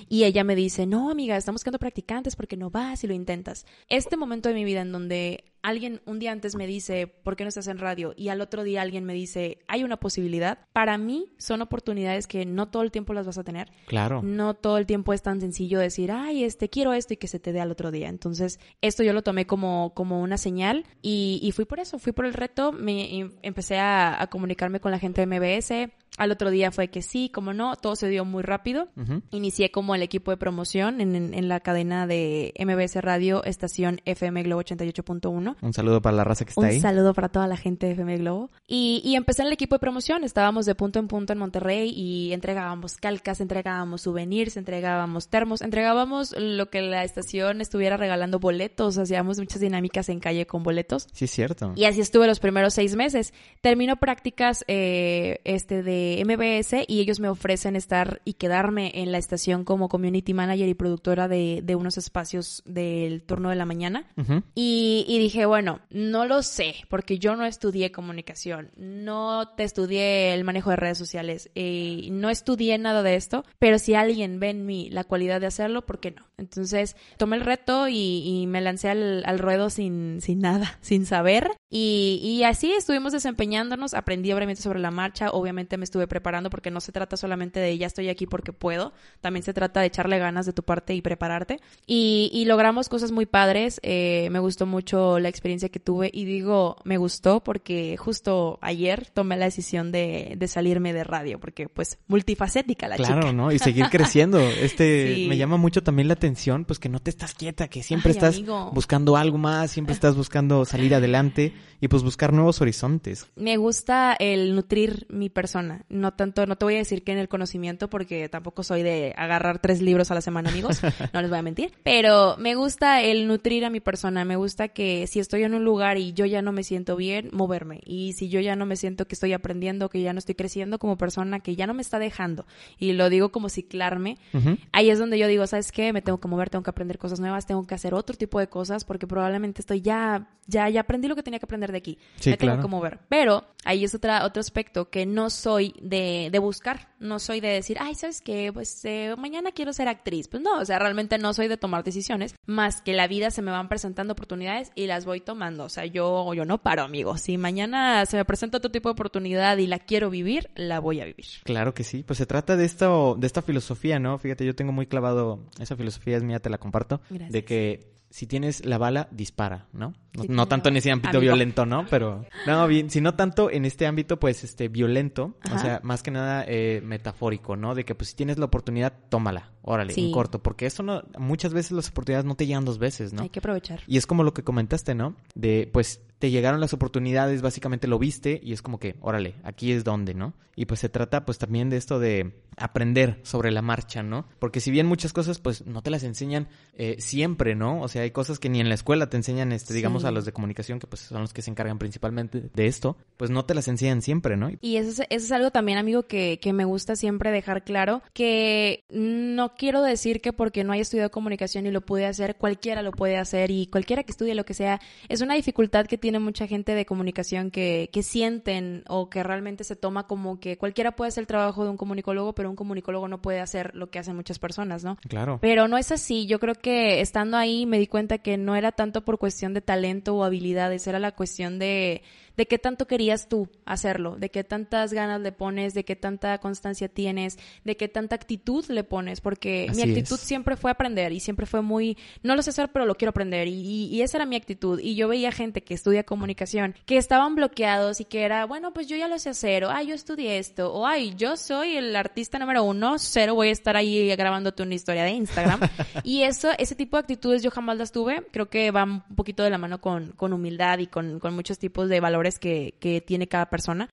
Y ella me dice, no, amiga, están buscando practicantes porque no vas y lo intentas. Este momento de mi vida en donde alguien un día antes me dice, ¿por qué no estás en radio? Y al otro día alguien me dice, hay una posibilidad. Para mí son oportunidades que no todo el tiempo las vas a tener. Claro. No todo el tiempo es tan sencillo decir, ay, este, quiero esto y que se te dé al otro día. Entonces, esto yo lo tomé como, como una señal y, y fui por eso, fui por el reto, me em- empecé a, a comunicarme con la gente de MBS, Al otro día fue que sí, como no, todo se dio muy rápido. Inicié como el equipo de promoción en, la cadena de MBS Radio, estación FM Globo 88.1. Un saludo para la raza que está ahí. Un saludo para toda la gente de FM Globo. Y, y empecé en el equipo de promoción, estábamos de punto en punto en Monterrey y entregábamos calcas, entregábamos souvenirs, entregábamos termos, entregábamos lo que la estación estuviera regalando boletos, hacíamos muchas dinámicas en calle con boletos. Sí, es cierto. Y así estuve los primeros seis meses. Termino prácticas eh, este de MBS y ellos me ofrecen estar y quedarme en la estación como community manager y productora de, de unos espacios del turno de la mañana. y, y dije, bueno, no lo sé, porque yo no estudié comunicación, no te estudié el manejo de redes sociales, eh, no estudié nada de esto, pero si alguien ve en mí la cualidad de hacerlo, ¿por qué no? Entonces tomé el reto y, me lancé al, al, ruedo sin, sin nada, sin saber. Y, y, así estuvimos desempeñándonos, aprendí obviamente sobre la marcha, obviamente me estuve preparando porque no se trata solamente de ya estoy aquí porque puedo, también se trata de echarle ganas de tu parte y prepararte. Y, y logramos cosas muy padres, eh, me gustó mucho la experiencia que tuve y digo me gustó porque justo ayer tomé la decisión de, de salirme de radio porque pues multifacética la chica. Claro, ¿no? Y seguir creciendo. Este, me llama mucho también la atención pues que no te estás quieta, que siempre estás buscando algo más, siempre estás buscando salir adelante y pues buscar nuevos horizontes. Me gusta el nutrir mi persona, no tanto, no te voy a decir que en el conocimiento porque tampoco soy de agarrar tres libros a la semana, amigos, no les voy a mentir, pero me gusta el nutrir a mi persona, me gusta que si estoy en un lugar y yo ya no me siento bien, moverme, y si yo ya no me siento que estoy aprendiendo, que ya no estoy creciendo como persona, que ya no me está dejando, y lo digo como ciclarme, ahí es donde yo digo, ¿sabes qué? Me tengo que mover, tengo que aprender cosas nuevas, tengo que hacer otro tipo de cosas porque probablemente estoy ya, ya, ya aprendí lo que tenía que aprender de aquí. me tengo que mover. Pero ahí es otra, otro aspecto que no soy de, de buscar, no soy de decir, ay, ¿sabes qué? Pues eh, mañana quiero ser actriz. Pues no, o sea, realmente no soy de tomar decisiones, más que la vida se me van presentando oportunidades y las voy tomando. O sea, yo, yo no paro, amigo. Si mañana se me presenta otro tipo de oportunidad y la quiero vivir, la voy a vivir. Claro que sí. Pues se trata de esto, de esta filosofía, ¿no? Fíjate, yo tengo muy clavado, esa filosofía es mía, te la comparto, de que si tienes la bala, dispara, ¿no? No, tanto en ese ámbito violento, ¿no? Pero, no, bien, sino tanto en este ámbito, pues, este, violento, o sea, más que nada eh, metafórico, ¿no? De que, pues, si tienes la oportunidad, tómala, órale, en corto, porque eso no, muchas veces las oportunidades no te llegan dos veces, ¿no? Hay que aprovechar. Y es como lo que comentaste, ¿no? De, pues, te llegaron las oportunidades, básicamente lo viste y es como que, órale, aquí es donde, ¿no? Y pues se trata pues también de esto de aprender sobre la marcha, ¿no? Porque si bien muchas cosas pues no te las enseñan eh, siempre, ¿no? O sea, hay cosas que ni en la escuela te enseñan, este, digamos, a los de comunicación, que pues son los que se encargan principalmente de esto, pues no te las enseñan siempre, ¿no? Y eso es, eso es algo también, amigo, que, que me gusta siempre dejar claro, que no quiero decir que porque no haya estudiado comunicación y lo pude hacer, cualquiera lo puede hacer y cualquiera que estudie lo que sea, es una dificultad que tiene tiene mucha gente de comunicación que, que sienten o que realmente se toma como que cualquiera puede hacer el trabajo de un comunicólogo, pero un comunicólogo no puede hacer lo que hacen muchas personas, ¿no? Claro. Pero no es así. Yo creo que estando ahí me di cuenta que no era tanto por cuestión de talento o habilidades, era la cuestión de de qué tanto querías tú hacerlo, de qué tantas ganas le pones, de qué tanta constancia tienes, de qué tanta actitud le pones, porque mi actitud siempre fue aprender y siempre fue muy, no lo sé hacer, pero lo quiero aprender y, y, esa era mi actitud. Y yo veía gente que estudia comunicación, que estaban bloqueados y que era, bueno, pues yo ya lo sé hacer, o ay, yo estudié esto, o ay, yo soy el artista número uno, cero, voy a estar ahí grabándote una historia de Instagram. y eso, ese tipo de actitudes yo jamás las tuve, creo que va un poquito de la mano con, con humildad y con, con muchos tipos de valores que, que tiene cada persona,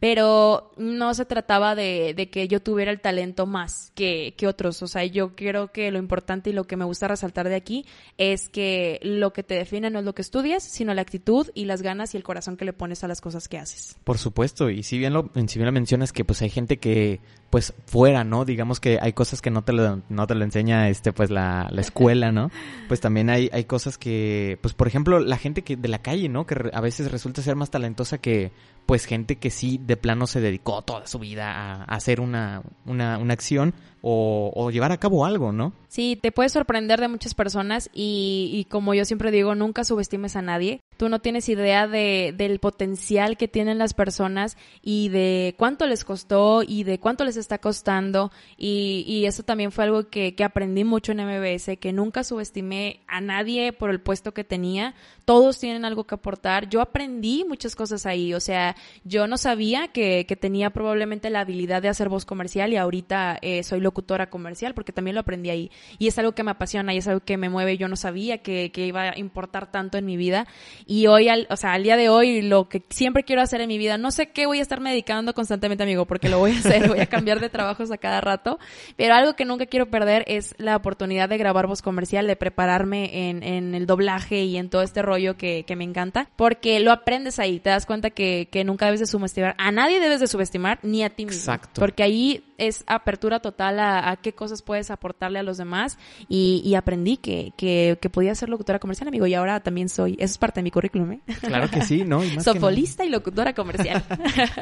pero no se trataba de, de, que yo tuviera el talento más que, que otros. O sea, yo creo que lo importante y lo que me gusta resaltar de aquí es que lo que te define no es lo que estudias, sino la actitud y las ganas y el corazón que le pones a las cosas que haces. Por supuesto, y si bien lo, si bien lo mencionas que pues hay gente que pues fuera, ¿no? Digamos que hay cosas que no te lo, no te lo enseña este pues la, la escuela, ¿no? Pues también hay, hay cosas que, pues por ejemplo, la gente que de la calle, ¿no? Que a veces resulta ser más talentosa que pues gente que sí de plano se dedicó toda su vida a, hacer una, una, una acción o, llevar a cabo algo, ¿no? Sí, te puedes sorprender de muchas personas y, como yo siempre digo, nunca subestimes a nadie. Tú no tienes idea de, del potencial que tienen las personas y de cuánto les costó y de cuánto les está costando. Y, y eso también fue algo que, que aprendí mucho en MBS, que nunca subestimé a nadie por el puesto que tenía. Todos tienen algo que aportar. Yo aprendí muchas cosas ahí. O sea, yo no sabía que, tenía probablemente la habilidad de hacer voz comercial y ahorita eh, soy locutora comercial porque también lo aprendí ahí. Y es algo que me apasiona y es algo que me mueve. Yo no sabía que, iba a importar tanto en mi vida. Y hoy, al, o sea, al día de hoy, lo que siempre quiero hacer en mi vida, no sé qué voy a estar dedicando constantemente, amigo, porque lo voy a hacer, voy a cambiar de trabajos a cada rato. Pero algo que nunca quiero perder es la oportunidad de grabar voz comercial, de prepararme en, el doblaje y en todo este rollo que, que me encanta, porque lo aprendes ahí, te das cuenta que, que nunca debes de subestimar, a nadie debes de subestimar, ni a ti mismo. Exacto. Porque ahí es apertura total a, a qué cosas puedes aportarle a los demás y, y aprendí que, que, que, podía ser locutora comercial, amigo, y ahora también soy, eso es parte de mi currículum, ¿eh? Claro que sí, ¿no? Y Sofolista y locutora comercial.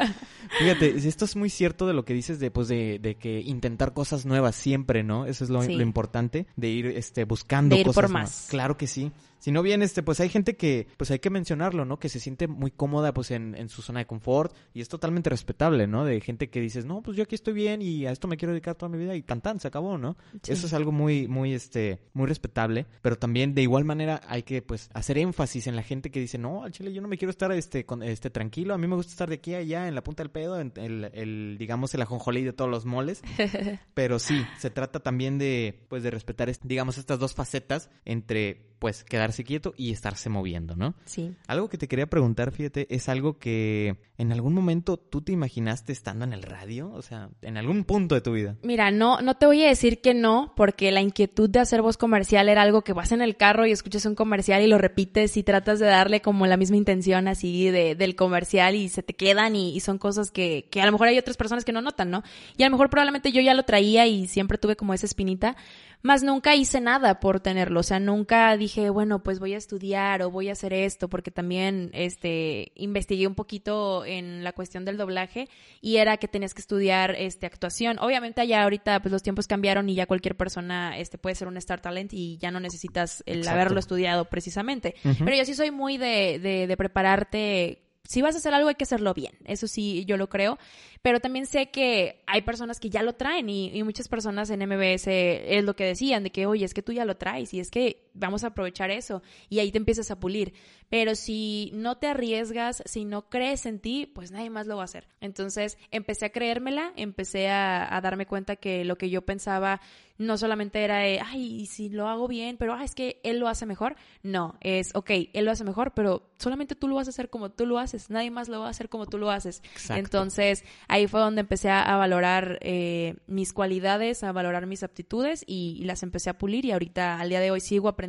Fíjate, esto es muy cierto de lo que dices de, pues, de, de que intentar cosas nuevas siempre, ¿no? Eso es lo, sí. lo importante, de ir este, buscando de ir cosas por más. nuevas. Claro que sí. Si no bien, este, pues hay gente que, pues hay que mencionarlo, ¿no? Que se siente muy cómoda, pues, en, en su zona de confort y es totalmente respetable, ¿no? De gente que dices, no, pues yo aquí estoy bien y a esto me quiero dedicar toda mi vida y tan tan, se acabó, ¿no? Sí. Eso es algo muy, muy, este, muy respetable, pero también de igual manera hay que, pues, hacer énfasis en la gente que dice, no, al chile yo no me quiero estar, este, con, este, tranquilo, a mí me gusta estar de aquí a allá, en la punta del pedo, en el, el digamos, el ajonjolí de todos los moles, pero sí, se trata también de, pues, de respetar, digamos, estas dos facetas entre pues quedarse quieto y estarse moviendo, ¿no? Sí. Algo que te quería preguntar, fíjate, es algo que en algún momento tú te imaginaste estando en el radio, o sea, en algún punto de tu vida. Mira, no, no te voy a decir que no, porque la inquietud de hacer voz comercial era algo que vas en el carro y escuchas un comercial y lo repites y tratas de darle como la misma intención así de, del comercial y se te quedan y, y son cosas que, que a lo mejor hay otras personas que no notan, ¿no? Y a lo mejor probablemente yo ya lo traía y siempre tuve como esa espinita, más nunca hice nada por tenerlo, o sea, nunca dije, bueno, pues voy a estudiar o voy a hacer esto, porque también, este, investigué un poquito en la cuestión del doblaje y era que tenías que estudiar, este, actuación. Obviamente allá ahorita, pues los tiempos cambiaron y ya cualquier persona, este, puede ser un Star Talent y ya no necesitas el Exacto. haberlo estudiado precisamente. Uh -huh. Pero yo sí soy muy de, de, de prepararte si vas a hacer algo hay que hacerlo bien, eso sí, yo lo creo, pero también sé que hay personas que ya lo traen y, y, muchas personas en MBS es lo que decían, de que, oye, es que tú ya lo traes y es que vamos a aprovechar eso y ahí te empiezas a pulir, pero si no te arriesgas, si no crees en ti, pues nadie más lo va a hacer. Entonces empecé a creérmela, empecé a, a darme cuenta que lo que yo pensaba no solamente era, eh, ay, si lo hago bien, pero ah, es que él lo hace mejor. No, es, ok, él lo hace mejor, pero solamente tú lo vas a hacer como tú lo haces, nadie más lo va a hacer como tú lo haces. Exacto. Entonces, ahí fue donde empecé a, a valorar eh, mis cualidades, a valorar mis aptitudes y, y, las empecé a pulir y ahorita, al día de hoy, sigo aprendiendo,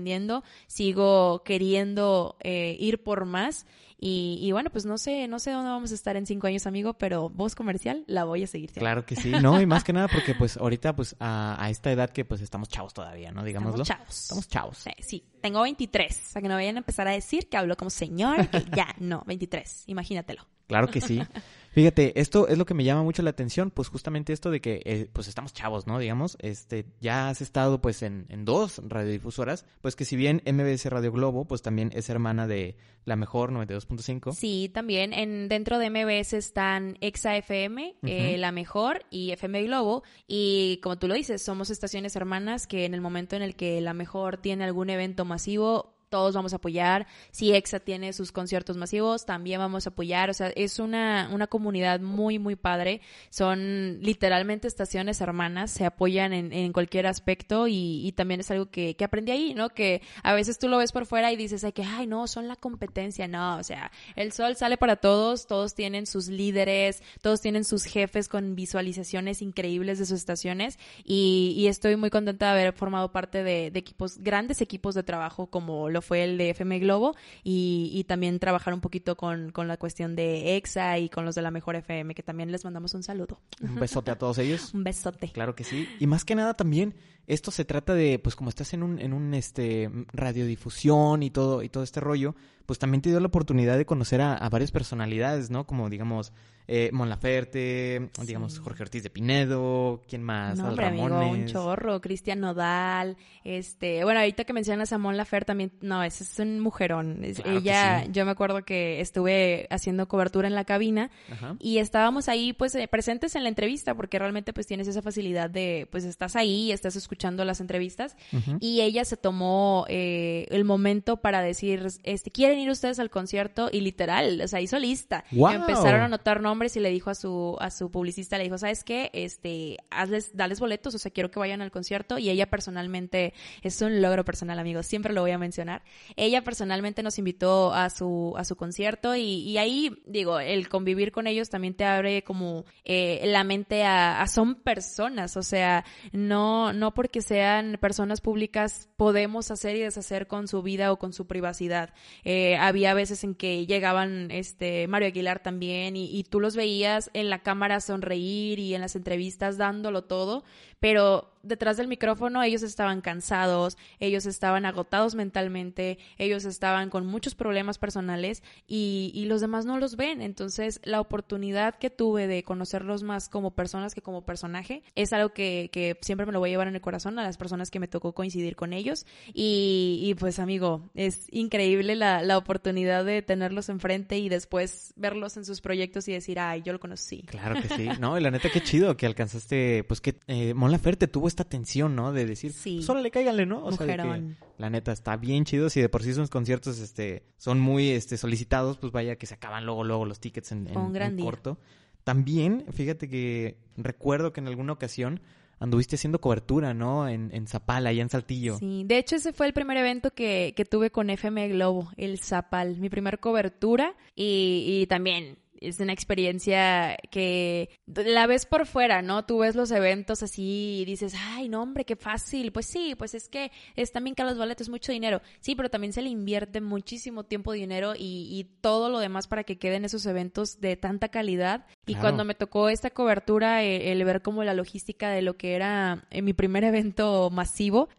sigo queriendo eh, ir por más y, y, bueno, pues no sé, no sé dónde vamos a estar en cinco años, amigo, pero voz comercial la voy a seguir. Teniendo. Claro que sí, no, y más que nada porque pues ahorita pues a, a, esta edad que pues estamos chavos todavía, ¿no? Digámoslo. Estamos chavos. Estamos chavos. Sí, sí, tengo 23, para que no vayan a empezar a decir que hablo como señor, que ya, no, 23, imagínatelo. Claro que sí. Fíjate, esto es lo que me llama mucho la atención, pues justamente esto de que eh, pues estamos chavos, ¿no? Digamos, este, ya has estado pues en, en, dos radiodifusoras, pues que si bien MBS Radio Globo, pues también es hermana de la mejor 92.5. Sí, también en dentro de MBS están Exa FM, uh -huh. eh, la mejor y FM Globo y como tú lo dices, somos estaciones hermanas que en el momento en el que la mejor tiene algún evento masivo todos vamos a apoyar. Si EXA tiene sus conciertos masivos, también vamos a apoyar. O sea, es una, una comunidad muy, muy padre. Son literalmente estaciones hermanas, se apoyan en, en cualquier aspecto y, y, también es algo que, que aprendí ahí, ¿no? Que a veces tú lo ves por fuera y dices, ay, que, ay, no, son la competencia. No, o sea, el sol sale para todos, todos tienen sus líderes, todos tienen sus jefes con visualizaciones increíbles de sus estaciones y, y estoy muy contenta de haber formado parte de, de equipos, grandes equipos de trabajo como lo fue el de FM Globo y, y también trabajar un poquito con, con, la cuestión de EXA y con los de la Mejor FM, que también les mandamos un saludo. Un besote a todos ellos. un besote. Claro que sí. Y más que nada también, esto se trata de, pues como estás en un, en un este, radiodifusión y todo, y todo este rollo, pues también te dio la oportunidad de conocer a, a varias personalidades, ¿no? Como digamos, eh, Mon Laferte, digamos Jorge Ortiz de Pinedo, ¿quién más? No, hombre, amigo, un chorro, Cristian Nodal, este, bueno, ahorita que mencionas a Mon Laferte también, no, ese es un mujerón. Ella, yo me acuerdo que estuve haciendo cobertura en la cabina y estábamos ahí pues eh, presentes en la entrevista porque realmente pues tienes esa facilidad de, pues estás ahí, estás escuchando las entrevistas y ella se tomó eh, el momento para decir, este, ¿quieren ir ustedes al concierto? Y literal, o sea, hizo lista. Empezaron a anotar nombres y le dijo a su, a su publicista, le dijo, ¿sabes qué? Este, hazles, dales boletos, o sea, quiero que vayan al concierto. Y ella personalmente, es un logro personal, amigos, siempre lo voy a mencionar. Ella personalmente nos invitó a su, a su concierto y, ahí, digo, el convivir con ellos también te abre como eh, la mente a, a, son personas, o sea, no, no porque sean personas públicas podemos hacer y deshacer con su vida o con su privacidad. Eh, había veces en que llegaban este Mario Aguilar también y, y tú los veías en la cámara sonreír y en las entrevistas dándolo todo, pero detrás del micrófono ellos estaban cansados, ellos estaban agotados mentalmente, ellos estaban con muchos problemas personales y, y, los demás no los ven. Entonces la oportunidad que tuve de conocerlos más como personas que como personaje es algo que, que siempre me lo voy a llevar en el corazón a las personas que me tocó coincidir con ellos. Y, y pues amigo, es increíble la, la, oportunidad de tenerlos enfrente y después verlos en sus proyectos y decir, ay, yo lo conocí. Claro que sí, no, y la neta qué chido que alcanzaste, pues que eh, Mon Laferte tuvo esta tensión, ¿no? De decir, sí. solo le cáiganle, ¿no? O sea, que, la neta está bien chido. Si de por sí sus conciertos este, son muy este, solicitados, pues vaya que se acaban luego, luego los tickets en, en, corto. También, fíjate que recuerdo que en alguna ocasión anduviste haciendo cobertura, ¿no? En, en Zapal, allá en Saltillo. Sí, de hecho ese fue el primer evento que, que tuve con FM Globo, el Zapal, mi primer cobertura y, y también es una experiencia que la ves por fuera, ¿no? Tú ves los eventos así y dices, ay, no, hombre, qué fácil. Pues sí, pues es que es también que a los boletos es mucho dinero. Sí, pero también se le invierte muchísimo tiempo, dinero y, y todo lo demás para que queden esos eventos de tanta calidad. Y cuando me tocó esta cobertura, eh, el, ver como la logística de lo que era en eh, mi primer evento masivo,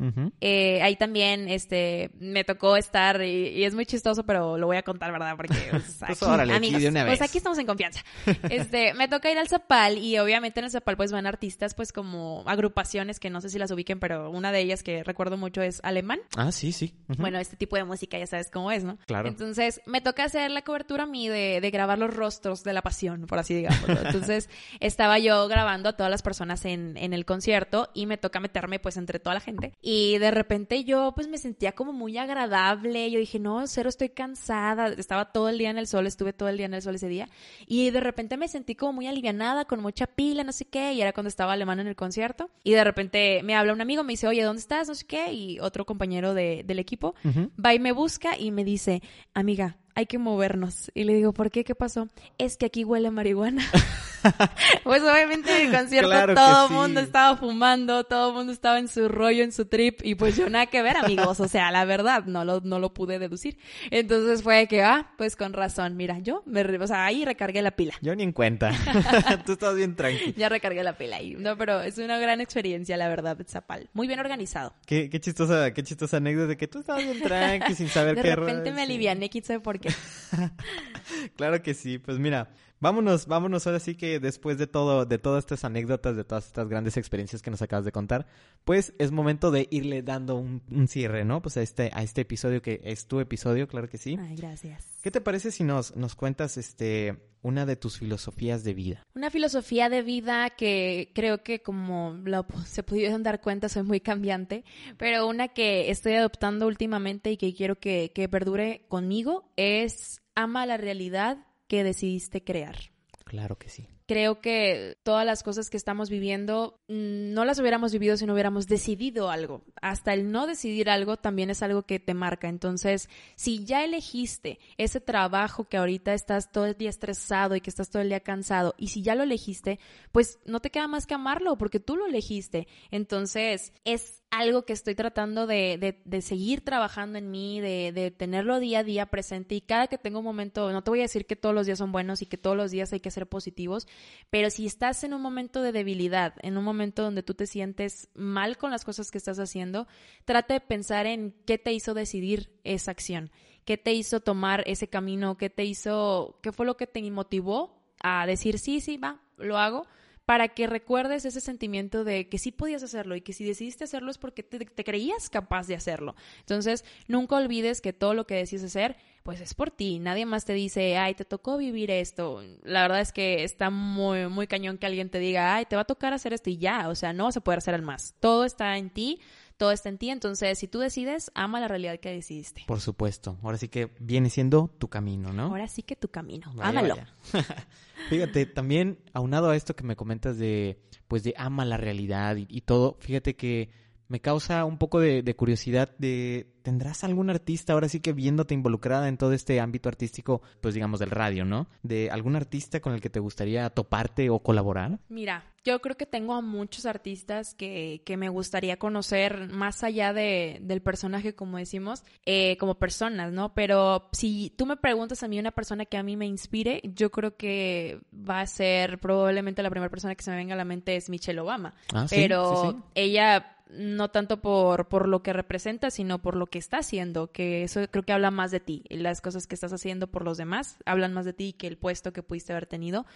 eh, ahí también este me tocó estar y, es muy chistoso, pero lo voy a contar, ¿verdad? Porque pues, pues aquí, pues aquí estamos en confianza. Este, me toca ir al Zapal y obviamente en el Zapal pues van artistas pues como agrupaciones que no sé si las ubiquen, pero una de ellas que recuerdo mucho es Alemán. Ah, sí, sí. Bueno, este tipo de música ya sabes cómo es, ¿no? Claro. Entonces me toca hacer la cobertura a mí de, de grabar los rostros de la pasión, por así digamos. Entonces estaba yo grabando a todas las personas en, en el concierto y me toca meterme pues entre toda la gente y de repente yo pues me sentía como muy agradable. Yo dije, no, cero, estoy cansada. Estaba todo el día en el sol, estuve todo el día en el sol ese día y de repente me sentí como muy alivianada, con mucha pila, no sé qué, y era cuando estaba alemán en el concierto. Y de repente me habla un amigo, me dice, oye, ¿dónde estás? No sé qué, y otro compañero de, del equipo va y me busca y me dice, amiga, hay que movernos. Y le digo, ¿por qué? ¿Qué pasó? Es que aquí huele a marihuana. pues obviamente en el concierto todo el mundo estaba fumando, todo el mundo estaba en su rollo, en su trip, y pues yo nada que ver, amigos. O sea, la verdad, no lo, no lo pude deducir. Entonces fue que, ah, pues con razón, mira, yo me, o sea, ahí recargué la pila. Yo ni en cuenta. Tú estás bien tranquilo. Ya recargué la pila ahí. No, pero es una gran experiencia, la verdad, Zapal. Muy bien organizado. Qué, qué chistosa, qué chistosa anécdota de que tú estabas bien tranqui sin saber qué De repente me aliviané, quién sabe por qué. claro que sí. Pues mira, Vámonos, vámonos ahora sí que después de todo, de todas estas anécdotas, de todas estas grandes experiencias que nos acabas de contar, pues es momento de irle dando un, cierre, ¿no? Pues a este, a este episodio que es tu episodio, claro que sí. Ay, gracias. ¿Qué te parece si nos, nos cuentas este una de tus filosofías de vida? Una filosofía de vida que creo que como lo, se pudieron dar cuenta soy muy cambiante, pero una que estoy adoptando últimamente y que quiero que, que perdure conmigo es ama la realidad que decidiste crear. Claro que sí. Creo que todas las cosas que estamos viviendo mm, no las hubiéramos vivido si no hubiéramos decidido algo. Hasta el no decidir algo también es algo que te marca. Entonces, si ya elegiste ese trabajo que ahorita estás todo el día estresado y que estás todo el día cansado, y si ya lo elegiste, pues no te queda más que amarlo porque tú lo elegiste. Entonces, es algo que estoy tratando de, de, seguir trabajando en mí, de, de, tenerlo día a día presente. Y cada que tengo un momento, no te voy a decir que todos los días son buenos y que todos los días hay que ser positivos, pero si estás en un momento de debilidad, en un momento donde tú te sientes mal con las cosas que estás haciendo, trata de pensar en qué te hizo decidir esa acción, qué te hizo tomar ese camino, qué te hizo, qué fue lo que te motivó a decir, sí, sí, va, lo hago, para que recuerdes ese sentimiento de que sí podías hacerlo y que si decidiste hacerlo es porque te, creías capaz de hacerlo. Entonces, nunca olvides que todo lo que decides hacer, pues es por ti. Nadie más te dice, ay, te tocó vivir esto. La verdad es que está muy, muy cañón que alguien te diga, ay, te va a tocar hacer esto y ya. O sea, no vas a poder hacer el más. Todo está en ti todo está en ti. Entonces, si tú decides, ama la realidad que decidiste. Por supuesto. Ahora sí que viene siendo tu camino, ¿no? Ahora sí que tu camino. Ámalo. fíjate, también aunado a esto que me comentas de, pues, de ama la realidad y todo, fíjate que me causa un poco de, curiosidad de, ¿tendrás algún artista ahora sí que viéndote involucrada en todo este ámbito artístico, pues digamos del radio, ¿no? ¿De algún artista con el que te gustaría toparte o colaborar? Mira, yo creo que tengo a muchos artistas que, que me gustaría conocer más allá de, del personaje, como decimos, eh, como personas, ¿no? Pero si tú me preguntas a mí una persona que a mí me inspire, yo creo que va a ser probablemente la primera persona que se me venga a la mente es Michelle Obama. Ah, Pero ella no tanto por, por lo que representa, sino por lo que está haciendo, que eso creo que habla más de ti. Las cosas que estás haciendo por los demás hablan más de ti que el puesto que pudiste haber tenido.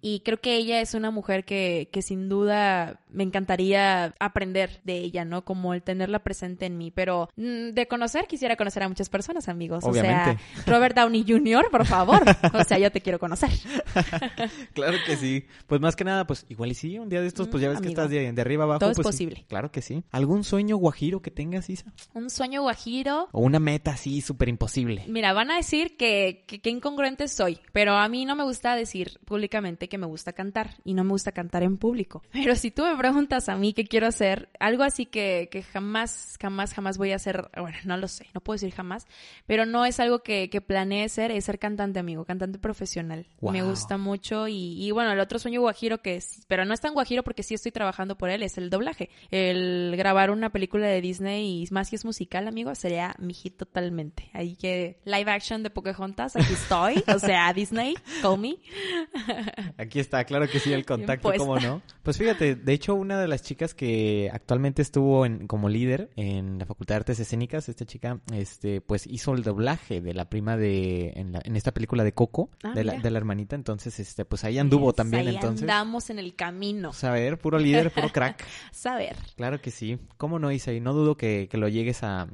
Y creo que ella es una mujer que, que sin duda me encantaría aprender de ella, ¿no? Como el tenerla presente en mí. Pero mm, de conocer, quisiera conocer a muchas personas, amigos. O sea, Robert Downey Jr., por favor. O sea, yo te quiero conocer. claro que sí. Pues más que nada, pues igual y sí, un día de estos, pues ya ves que estás de, arriba abajo. Todo es pues posible. Claro que sí. ¿Algún sueño guajiro que tengas, Isa? Un sueño guajiro. O una meta así súper imposible. Mira, van a decir que, que, incongruente soy, pero a mí no me gusta decir públicamente que me gusta cantar y no me gusta cantar en público. Pero si tú me preguntas a mí qué quiero hacer, algo así que, que jamás, jamás, jamás voy a hacer, bueno, no lo sé, no puedo decir jamás, pero no es algo que, que planeé ser, es ser cantante, amigo, cantante profesional. Me gusta mucho y, y bueno, el otro sueño guajiro que es, pero no es tan guajiro porque sí estoy trabajando por él, es el doblaje. El grabar una película de Disney y más si es musical, amigo, sería mi hit totalmente. Ahí que live action de Pocahontas, aquí estoy. o sea, Disney, call me. aquí está, claro que sí, el contacto, ¿cómo no? Pues fíjate, de hecho, una de las chicas que actualmente estuvo en, como líder en la Facultad de Artes Escénicas, esta chica, este, pues hizo el doblaje de la prima de, en, la, en esta película de Coco, ah, de, la, de, la, hermanita, entonces, este, pues ahí anduvo también, ahí entonces. andamos en el camino. Saber, puro líder, puro crack. Saber. Claro que sí sí. ¿Cómo no? Y no dudo que, lo llegues a,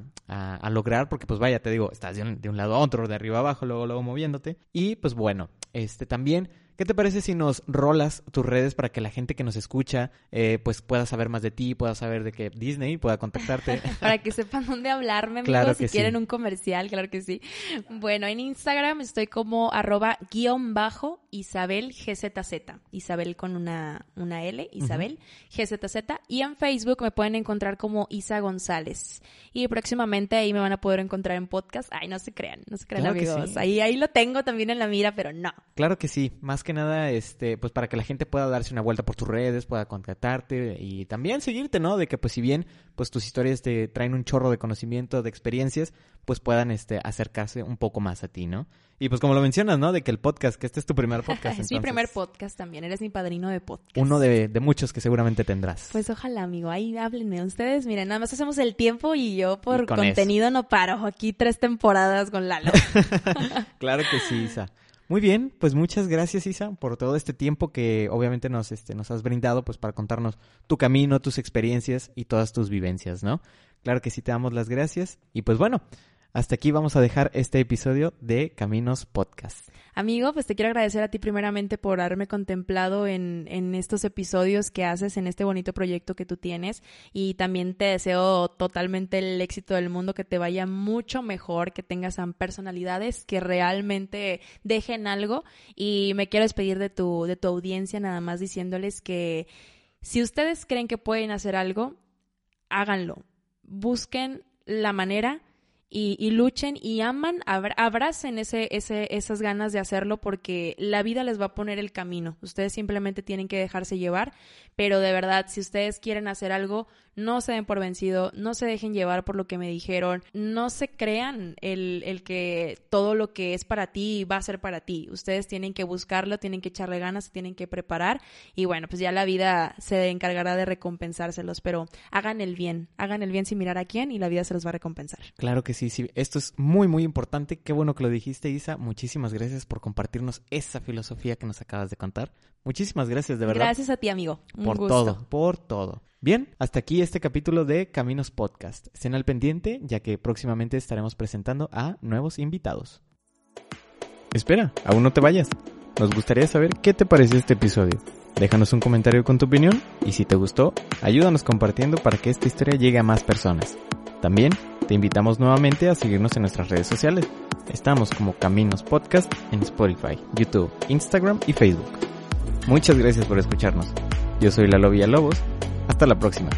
lograr, porque pues vaya, te digo, estás de un, de un lado a otro, de arriba a abajo, luego, luego moviéndote. Y pues bueno, este también ¿Qué te parece si nos rolas tus redes para que la gente que nos escucha eh, pues pueda saber más de ti, pueda saber de que Disney pueda contactarte? para que sepan dónde hablarme, amigos, si quieren un comercial, claro que sí. Bueno, en Instagram estoy como arroba guion bajo Isabel GZZ. Isabel con una, una L, Isabel GZZ. Y en Facebook me pueden encontrar como Isa González. Y próximamente ahí me van a poder encontrar en podcast. Ay, no se crean, no se crean amigos. Ahí, ahí lo tengo también en la mira, pero no. Claro que sí, más que nada, este, pues para que la gente pueda darse una vuelta por tus redes, pueda contactarte y también seguirte, ¿no? De que pues si bien pues tus historias te traen un chorro de conocimiento, de experiencias, pues puedan este acercarse un poco más a ti, ¿no? Y pues como lo mencionas, ¿no? De que el podcast, que este es tu primer podcast. es mi primer podcast también, eres mi padrino de podcast. Uno de, de, muchos que seguramente tendrás. Pues ojalá, amigo, ahí háblenme ustedes. Miren, nada más hacemos el tiempo y yo por contenido no paro. Aquí tres temporadas con Lalo. claro que sí, Isa. Muy bien, pues muchas gracias Isa por todo este tiempo que obviamente nos, este, nos has brindado pues para contarnos tu camino, tus experiencias y todas tus vivencias, ¿no? Claro que sí te damos las gracias y pues bueno, hasta aquí vamos a dejar este episodio de Caminos Podcast. Amigo, pues te quiero agradecer a ti primeramente por haberme contemplado en, en, estos episodios que haces, en este bonito proyecto que tú tienes. Y también te deseo totalmente el éxito del mundo, que te vaya mucho mejor, que tengas personalidades que realmente dejen algo. Y me quiero despedir de tu, de tu audiencia nada más diciéndoles que si ustedes creen que pueden hacer algo, háganlo. Busquen la manera y, luchen y aman, abracen ese, ese, esas ganas de hacerlo porque la vida les va a poner el camino. Ustedes simplemente tienen que dejarse llevar, pero de verdad, si ustedes quieren hacer algo, no se den por vencido, no se dejen llevar por lo que me dijeron, no se crean el, el que todo lo que es para ti va a ser para ti. Ustedes tienen que buscarlo, tienen que echarle ganas, se tienen que preparar y bueno, pues ya la vida se encargará de recompensárselos, pero hagan el bien, hagan el bien sin mirar a quién y la vida se los va a recompensar. Claro que sí, sí. Esto es muy, muy importante. Qué bueno que lo dijiste, Isa. Muchísimas gracias por compartirnos esa filosofía que nos acabas de contar. Muchísimas gracias, de verdad. Gracias a ti, amigo. Un por gusto. todo, por todo. Bien, hasta aquí este capítulo de Caminos Podcast. Estén al pendiente, ya que próximamente estaremos presentando a nuevos invitados. Espera, aún no te vayas. Nos gustaría saber qué te pareció este episodio. Déjanos un comentario con tu opinión y si te gustó, ayúdanos compartiendo para que esta historia llegue a más personas. También te invitamos nuevamente a seguirnos en nuestras redes sociales. Estamos como Caminos Podcast en Spotify, YouTube, Instagram y Facebook. Muchas gracias por escucharnos. Yo soy Lalo Villalobos. Hasta la próxima.